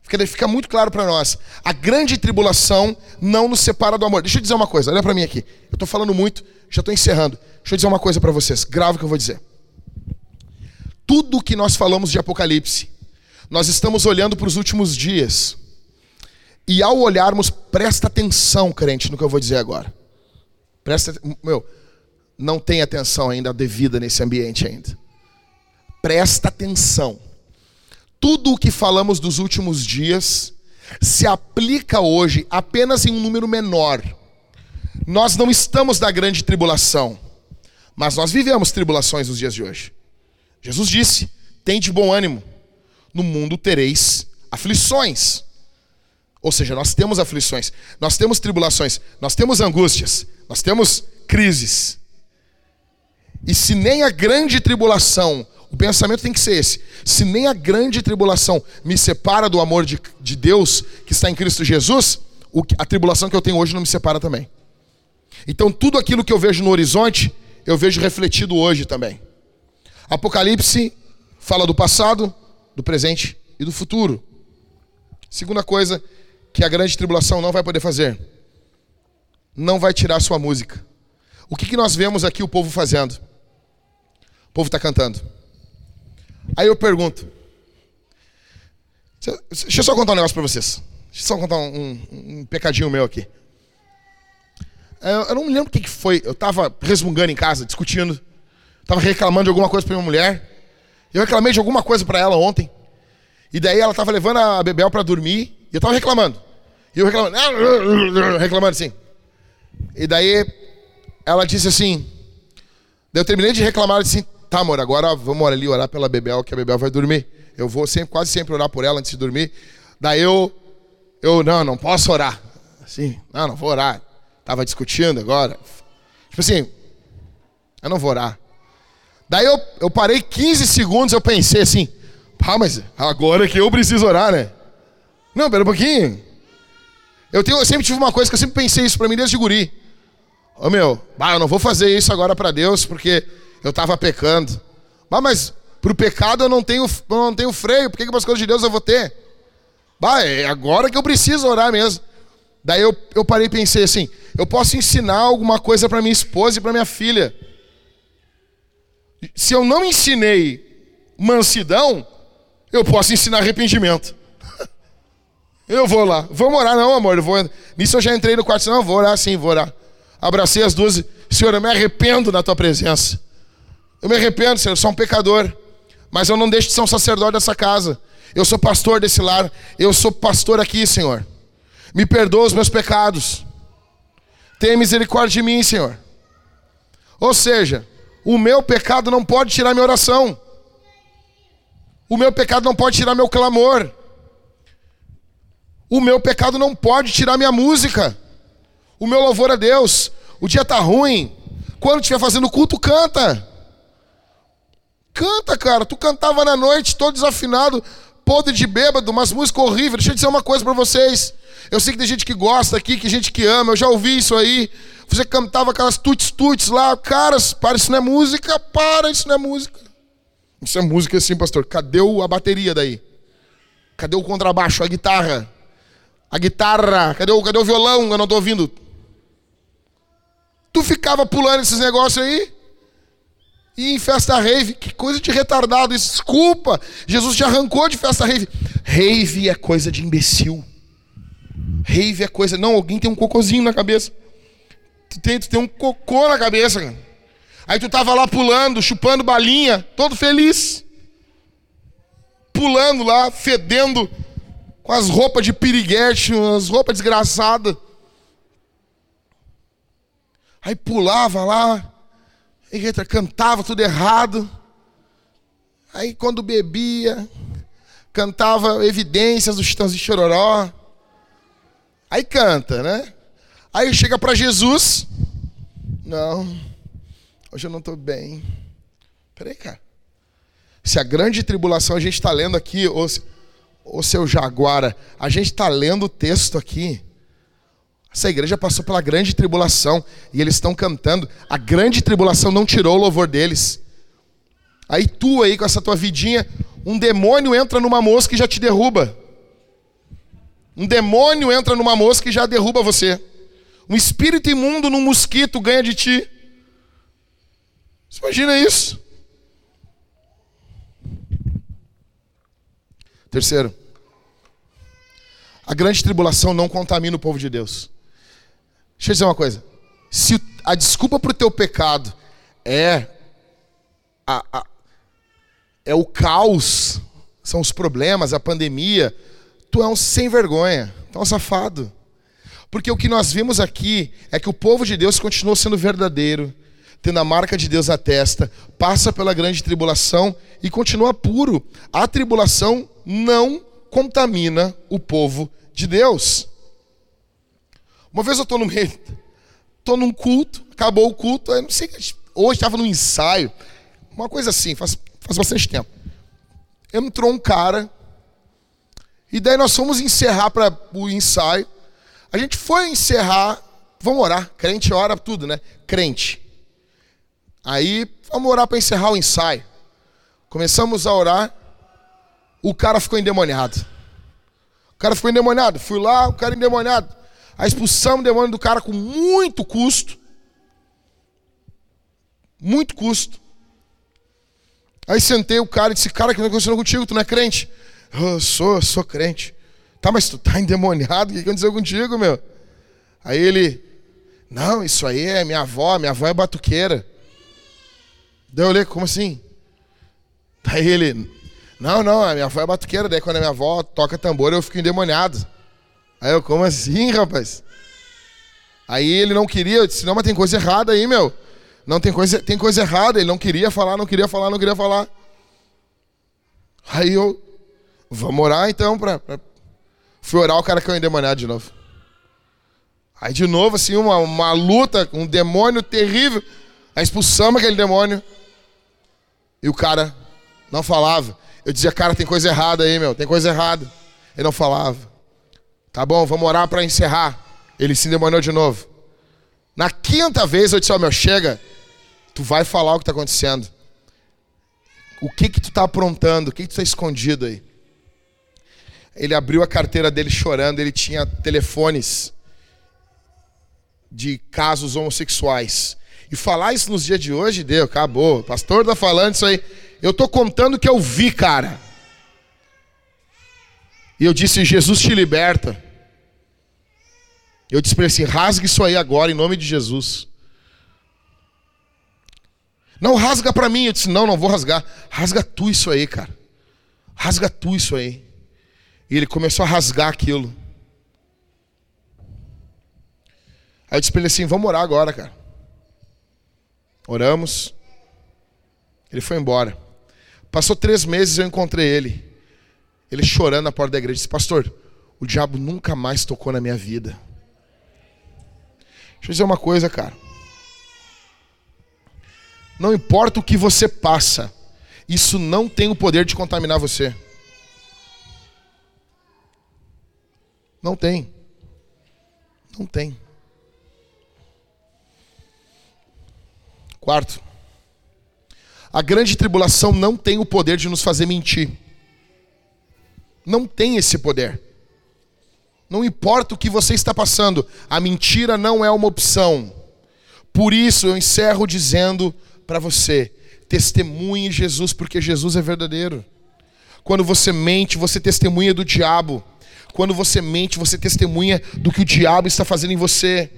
fica, fica muito claro para nós, a grande tribulação não nos separa do amor. Deixa eu dizer uma coisa, olha para mim aqui. Eu estou falando muito, já estou encerrando. Deixa eu dizer uma coisa para vocês, grave o que eu vou dizer. Tudo que nós falamos de Apocalipse, nós estamos olhando para os últimos dias. E ao olharmos, presta atenção, crente, no que eu vou dizer agora. Presta, meu, não tem atenção ainda devida nesse ambiente ainda. Presta atenção. Tudo o que falamos dos últimos dias se aplica hoje apenas em um número menor. Nós não estamos na grande tribulação, mas nós vivemos tribulações nos dias de hoje. Jesus disse: tem de bom ânimo, no mundo tereis aflições. Ou seja, nós temos aflições, nós temos tribulações, nós temos angústias, nós temos crises. E se nem a grande tribulação, o pensamento tem que ser esse: se nem a grande tribulação me separa do amor de, de Deus que está em Cristo Jesus, o, a tribulação que eu tenho hoje não me separa também. Então, tudo aquilo que eu vejo no horizonte, eu vejo refletido hoje também. Apocalipse fala do passado, do presente e do futuro. Segunda coisa que a grande tribulação não vai poder fazer: não vai tirar sua música. O que, que nós vemos aqui o povo fazendo? O povo está cantando. Aí eu pergunto: deixa eu só contar um negócio para vocês. Deixa eu só contar um, um, um pecadinho meu aqui. Eu, eu não me lembro o que, que foi. Eu estava resmungando em casa, discutindo. Estava reclamando de alguma coisa para minha mulher. Eu reclamei de alguma coisa para ela ontem. E daí ela estava levando a Bebel para dormir. E eu estava reclamando. E eu reclamando, reclamando assim. E daí ela disse assim. Daí eu terminei de reclamar e disse assim: tá, amor, agora vamos ali orar pela Bebel, que a Bebel vai dormir. Eu vou sempre, quase sempre orar por ela antes de dormir. Daí eu, eu, não, não posso orar. Assim, não, não vou orar. Tava discutindo agora. Tipo assim, eu não vou orar. Daí eu, eu parei 15 segundos, eu pensei assim, ah, mas agora que eu preciso orar, né? Não, pera um pouquinho. Eu, tenho, eu sempre tive uma coisa que eu sempre pensei isso para mim desde guri. Ô meu, bah, eu não vou fazer isso agora para Deus porque eu estava pecando. Bah, mas para o pecado eu não tenho, eu não tenho freio, por que, que para as coisas de Deus eu vou ter? Bah, é agora que eu preciso orar mesmo. Daí eu, eu parei e pensei assim: eu posso ensinar alguma coisa para minha esposa e para minha filha se eu não ensinei mansidão, eu posso ensinar arrependimento. Eu vou lá. Vamos orar, não, amor. Eu vou... Nisso eu já entrei no quarto. Não, vou orar sim, vou orar. Abracei as duas. Senhor, eu me arrependo na tua presença. Eu me arrependo, Senhor, eu sou um pecador. Mas eu não deixo de ser um sacerdote dessa casa. Eu sou pastor desse lar. Eu sou pastor aqui, Senhor. Me perdoa os meus pecados. Tenha misericórdia de mim, Senhor. Ou seja, o meu pecado não pode tirar minha oração. O meu pecado não pode tirar meu clamor. O meu pecado não pode tirar minha música. O meu louvor a Deus. O dia está ruim. Quando estiver fazendo culto, canta. Canta, cara. Tu cantava na noite, todo desafinado, podre de bêbado, umas músicas horríveis. Deixa eu dizer uma coisa para vocês. Eu sei que tem gente que gosta aqui, que gente que ama. Eu já ouvi isso aí. Você cantava aquelas tuts-tuts lá. Caras, para, isso não é música. Para, isso não é música. Isso é música sim, pastor. Cadê a bateria daí? Cadê o contrabaixo, a guitarra? A guitarra, cadê o, cadê o violão? Eu não estou ouvindo. Tu ficava pulando esses negócios aí? E em festa rave, que coisa de retardado, desculpa. Jesus te arrancou de festa rave. Rave é coisa de imbecil. Rave é coisa. Não, alguém tem um cocôzinho na cabeça. Tu tem, tu tem um cocô na cabeça, cara. Aí tu tava lá pulando, chupando balinha, todo feliz. pulando lá, fedendo, com as roupas de piriguete, as roupas desgraçadas. Aí pulava lá, e cantava tudo errado. Aí quando bebia, cantava evidências dos Titãs de Chororó. Aí canta, né? Aí chega para Jesus. Não, hoje eu não estou bem. Peraí, cara. Se a grande tribulação a gente está lendo aqui, ou, ou seu Jaguara, a gente está lendo o texto aqui. Essa igreja passou pela grande tribulação e eles estão cantando. A grande tribulação não tirou o louvor deles. Aí tu aí com essa tua vidinha, um demônio entra numa mosca e já te derruba. Um demônio entra numa mosca e já derruba você. Um espírito imundo num mosquito ganha de ti. Você imagina isso? Terceiro, a grande tribulação não contamina o povo de Deus. Deixa eu dizer uma coisa. Se a desculpa para o teu pecado é a, a, é o caos, são os problemas, a pandemia, tu é um sem vergonha, tu é um safado. Porque o que nós vimos aqui é que o povo de Deus continuou sendo verdadeiro, tendo a marca de Deus na testa, passa pela grande tribulação e continua puro. A tribulação não contamina o povo de Deus. Uma vez eu estou no meio, estou num culto, acabou o culto, eu não sei, hoje estava num ensaio, uma coisa assim, faz, faz bastante tempo. Entrou um cara, e daí nós fomos encerrar para o ensaio. A gente foi encerrar, vamos orar, crente ora tudo, né? Crente. Aí, vamos orar para encerrar o ensaio. Começamos a orar, o cara ficou endemoniado. O cara ficou endemoniado. Fui lá, o cara endemoniado. A expulsão do demônio do cara com muito custo. Muito custo. Aí sentei o cara e disse: Cara, o que está acontecendo contigo? Tu não é crente? Eu sou, sou crente. Tá, mas tu tá endemoniado? O que aconteceu contigo, meu? Aí ele: Não, isso aí é minha avó. Minha avó é batuqueira. Daí eu olhei: Como assim? Daí ele: Não, não, a minha avó é batuqueira. Daí quando a minha avó toca tambor, eu fico endemoniado. Aí eu, como assim, rapaz? Aí ele não queria, eu disse, não, mas tem coisa errada aí, meu. Não tem coisa, tem coisa errada. Ele não queria falar, não queria falar, não queria falar. Aí eu, vamos orar então pra, pra... Fui orar, o cara caiu endemoniado de novo. Aí de novo, assim, uma, uma luta, um demônio terrível. Aí expulsamos aquele demônio. E o cara não falava. Eu dizia, cara, tem coisa errada aí, meu, tem coisa errada. Ele não falava. Tá bom, vamos orar para encerrar. Ele se endemoniou de novo. Na quinta vez eu disse, ó, oh, meu, chega. Tu vai falar o que está acontecendo. O que que tu está aprontando? O que que tu está escondido aí? Ele abriu a carteira dele chorando. Ele tinha telefones de casos homossexuais. E falar isso nos dias de hoje, deu, acabou. O pastor está falando isso aí. Eu estou contando o que eu vi, cara. E eu disse: Jesus te liberta. Eu disse para ele assim: rasgue isso aí agora, em nome de Jesus. Não rasga para mim. Eu disse: não, não vou rasgar. Rasga tu isso aí, cara. Rasga tu isso aí. E ele começou a rasgar aquilo. Aí eu disse para ele assim: vamos orar agora, cara. Oramos. Ele foi embora. Passou três meses eu encontrei ele. Ele chorando na porta da igreja. Disse: Pastor, o diabo nunca mais tocou na minha vida. Deixa eu dizer uma coisa, cara. Não importa o que você passa, isso não tem o poder de contaminar você. Não tem. Não tem. Quarto, a grande tribulação não tem o poder de nos fazer mentir. Não tem esse poder. Não importa o que você está passando, a mentira não é uma opção. Por isso eu encerro dizendo para você: testemunhe Jesus, porque Jesus é verdadeiro. Quando você mente, você testemunha do diabo. Quando você mente, você testemunha do que o diabo está fazendo em você.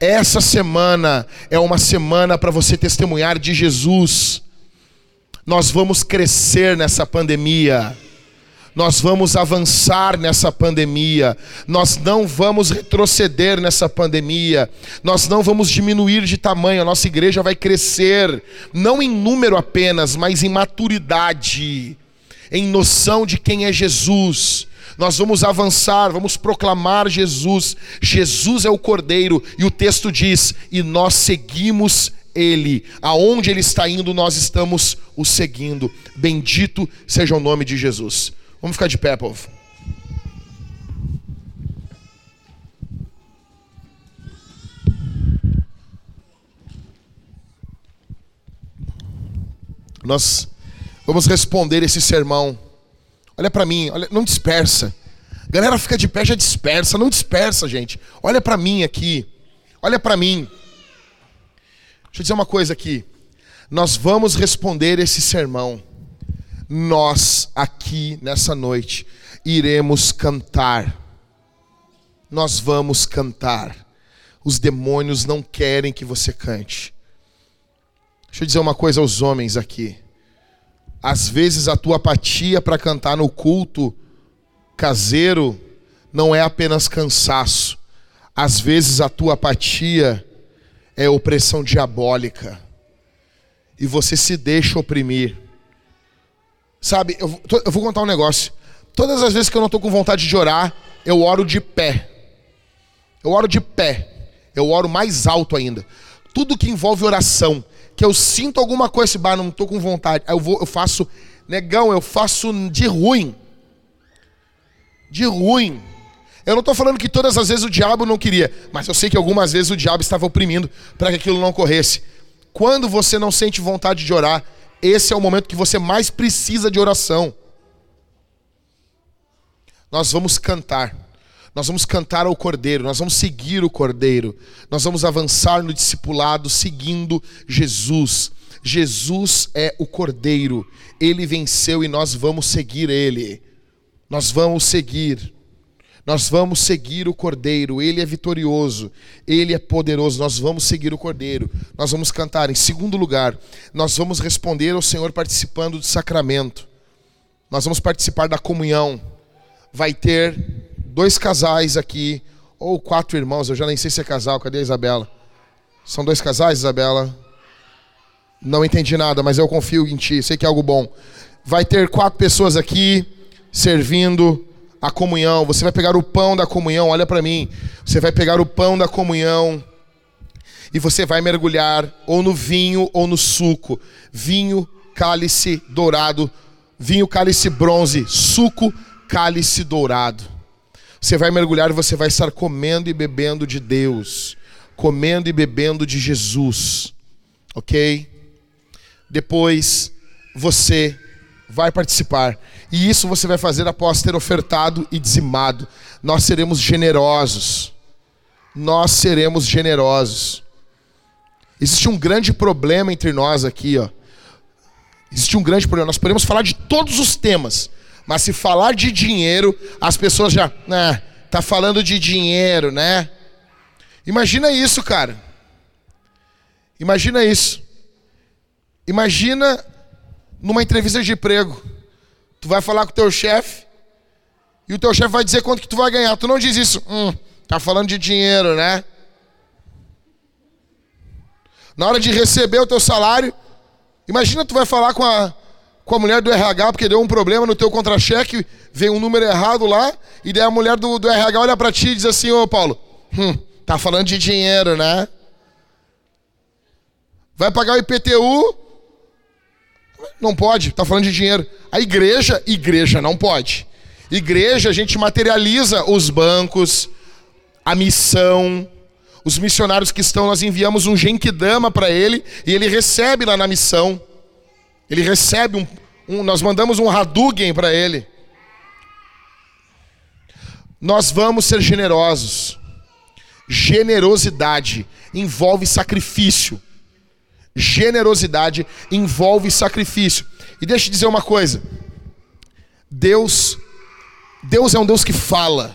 Essa semana é uma semana para você testemunhar de Jesus. Nós vamos crescer nessa pandemia. Nós vamos avançar nessa pandemia, nós não vamos retroceder nessa pandemia, nós não vamos diminuir de tamanho, a nossa igreja vai crescer, não em número apenas, mas em maturidade, em noção de quem é Jesus. Nós vamos avançar, vamos proclamar Jesus. Jesus é o Cordeiro, e o texto diz: e nós seguimos ele, aonde ele está indo, nós estamos o seguindo. Bendito seja o nome de Jesus. Vamos ficar de pé, povo. Nós vamos responder esse sermão. Olha para mim, olha, não dispersa. Galera fica de pé já dispersa, não dispersa, gente. Olha para mim aqui. Olha para mim. Deixa eu dizer uma coisa aqui. Nós vamos responder esse sermão. Nós aqui nessa noite iremos cantar. Nós vamos cantar. Os demônios não querem que você cante. Deixa eu dizer uma coisa aos homens aqui. Às vezes a tua apatia para cantar no culto caseiro não é apenas cansaço. Às vezes a tua apatia é opressão diabólica. E você se deixa oprimir. Sabe, eu, eu vou contar um negócio. Todas as vezes que eu não estou com vontade de orar, eu oro de pé. Eu oro de pé. Eu oro mais alto ainda. Tudo que envolve oração, que eu sinto alguma coisa, esse bar, não estou com vontade. Eu, vou, eu faço, negão, eu faço de ruim. De ruim. Eu não estou falando que todas as vezes o diabo não queria, mas eu sei que algumas vezes o diabo estava oprimindo para que aquilo não ocorresse. Quando você não sente vontade de orar, esse é o momento que você mais precisa de oração. Nós vamos cantar. Nós vamos cantar ao Cordeiro, nós vamos seguir o Cordeiro, nós vamos avançar no discipulado seguindo Jesus. Jesus é o Cordeiro, ele venceu e nós vamos seguir ele. Nós vamos seguir. Nós vamos seguir o Cordeiro, ele é vitorioso, ele é poderoso, nós vamos seguir o Cordeiro. Nós vamos cantar. Em segundo lugar, nós vamos responder ao Senhor participando do sacramento. Nós vamos participar da comunhão. Vai ter dois casais aqui, ou quatro irmãos, eu já nem sei se é casal, cadê a Isabela? São dois casais, Isabela? Não entendi nada, mas eu confio em ti, sei que é algo bom. Vai ter quatro pessoas aqui servindo a comunhão, você vai pegar o pão da comunhão, olha para mim. Você vai pegar o pão da comunhão e você vai mergulhar ou no vinho ou no suco. Vinho, cálice dourado, vinho, cálice bronze, suco, cálice dourado. Você vai mergulhar e você vai estar comendo e bebendo de Deus, comendo e bebendo de Jesus. OK? Depois você vai participar. E isso você vai fazer após ter ofertado e dizimado. Nós seremos generosos. Nós seremos generosos. Existe um grande problema entre nós aqui, ó. Existe um grande problema. Nós podemos falar de todos os temas, mas se falar de dinheiro, as pessoas já, né, tá falando de dinheiro, né? Imagina isso, cara. Imagina isso. Imagina numa entrevista de emprego. Tu vai falar com o teu chefe e o teu chefe vai dizer quanto que tu vai ganhar. Tu não diz isso. Hum, tá falando de dinheiro, né? Na hora de receber o teu salário, imagina tu vai falar com a, com a mulher do RH porque deu um problema no teu contra-cheque, vem um número errado lá, e daí a mulher do, do RH olha para ti e diz assim, ô Paulo, hum, tá falando de dinheiro, né? Vai pagar o IPTU, não pode, está falando de dinheiro. A igreja, igreja não pode. Igreja, a gente materializa os bancos, a missão, os missionários que estão, nós enviamos um Genkidama para ele e ele recebe lá na missão. Ele recebe um, um nós mandamos um Hadouken para ele. Nós vamos ser generosos. Generosidade envolve sacrifício. Generosidade envolve sacrifício. E deixa eu dizer uma coisa. Deus Deus é um Deus que fala.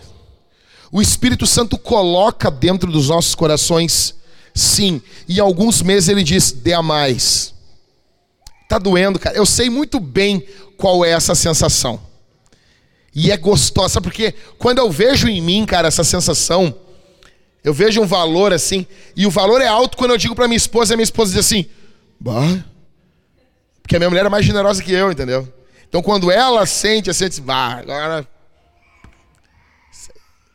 O Espírito Santo coloca dentro dos nossos corações, sim. E em alguns meses ele diz: dê a mais. Tá doendo, cara. Eu sei muito bem qual é essa sensação. E é gostosa, porque quando eu vejo em mim, cara, essa sensação, eu vejo um valor assim, e o valor é alto quando eu digo para minha esposa, e minha esposa diz assim: bah, porque a minha mulher é mais generosa que eu, entendeu? Então quando ela sente assim, bah, agora.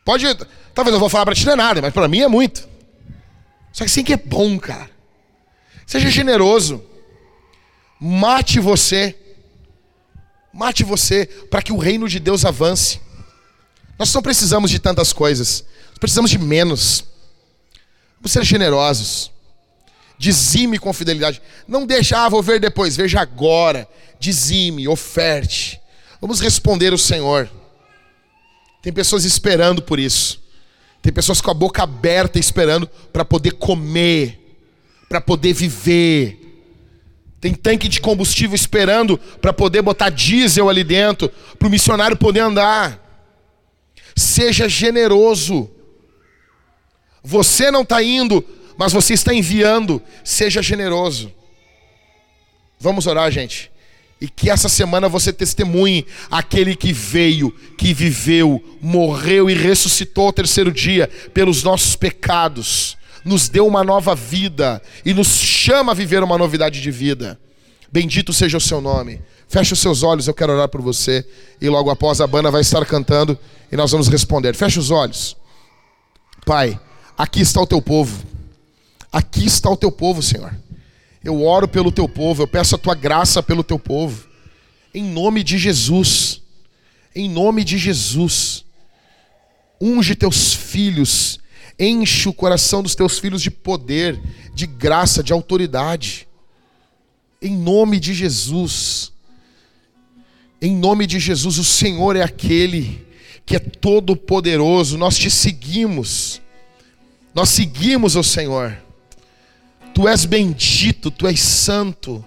Pode. Talvez eu vou falar para ti não é nada, mas para mim é muito. Só que assim que é bom, cara. Seja generoso. Mate você. Mate você para que o reino de Deus avance. Nós não precisamos de tantas coisas. Nós precisamos de menos. Vamos ser generosos. Dizime com fidelidade. Não deixa, ah, vou ver depois. Veja agora. Dizime, oferte. Vamos responder o Senhor. Tem pessoas esperando por isso. Tem pessoas com a boca aberta esperando para poder comer, para poder viver. Tem tanque de combustível esperando para poder botar diesel ali dentro, para o missionário poder andar. Seja generoso. Você não está indo, mas você está enviando. Seja generoso. Vamos orar, gente. E que essa semana você testemunhe aquele que veio, que viveu, morreu e ressuscitou ao terceiro dia pelos nossos pecados, nos deu uma nova vida e nos chama a viver uma novidade de vida. Bendito seja o seu nome. Feche os seus olhos, eu quero orar por você. E logo após a banda vai estar cantando e nós vamos responder. Feche os olhos. Pai, aqui está o teu povo. Aqui está o teu povo, Senhor. Eu oro pelo teu povo, eu peço a tua graça pelo teu povo. Em nome de Jesus. Em nome de Jesus. Unge teus filhos. Enche o coração dos teus filhos de poder, de graça, de autoridade. Em nome de Jesus. Em nome de Jesus, o Senhor é aquele que é todo poderoso. Nós te seguimos. Nós seguimos o Senhor. Tu és bendito, tu és santo.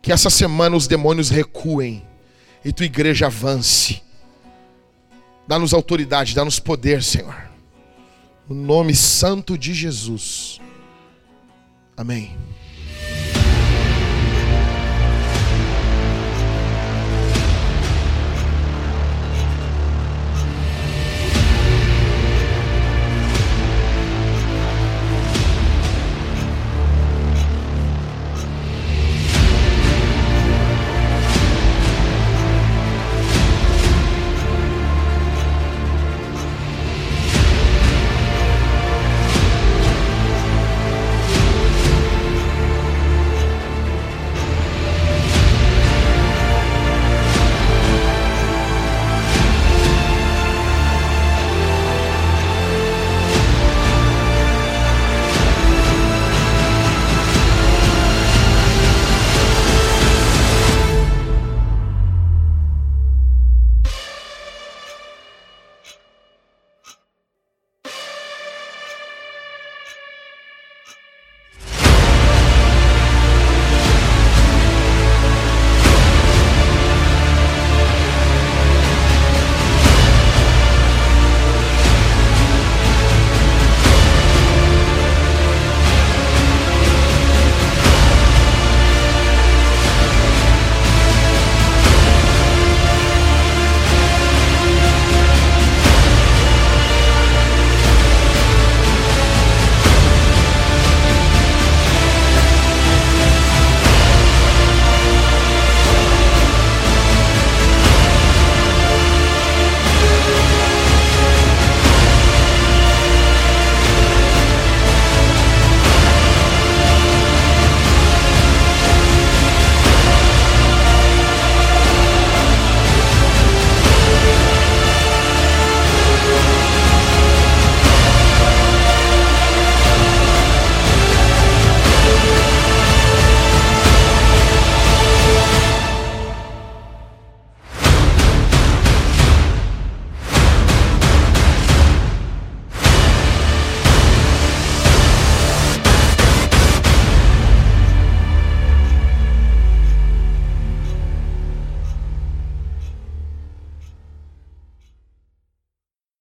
Que essa semana os demônios recuem e tua igreja avance. Dá-nos autoridade, dá-nos poder, Senhor. No nome santo de Jesus. Amém.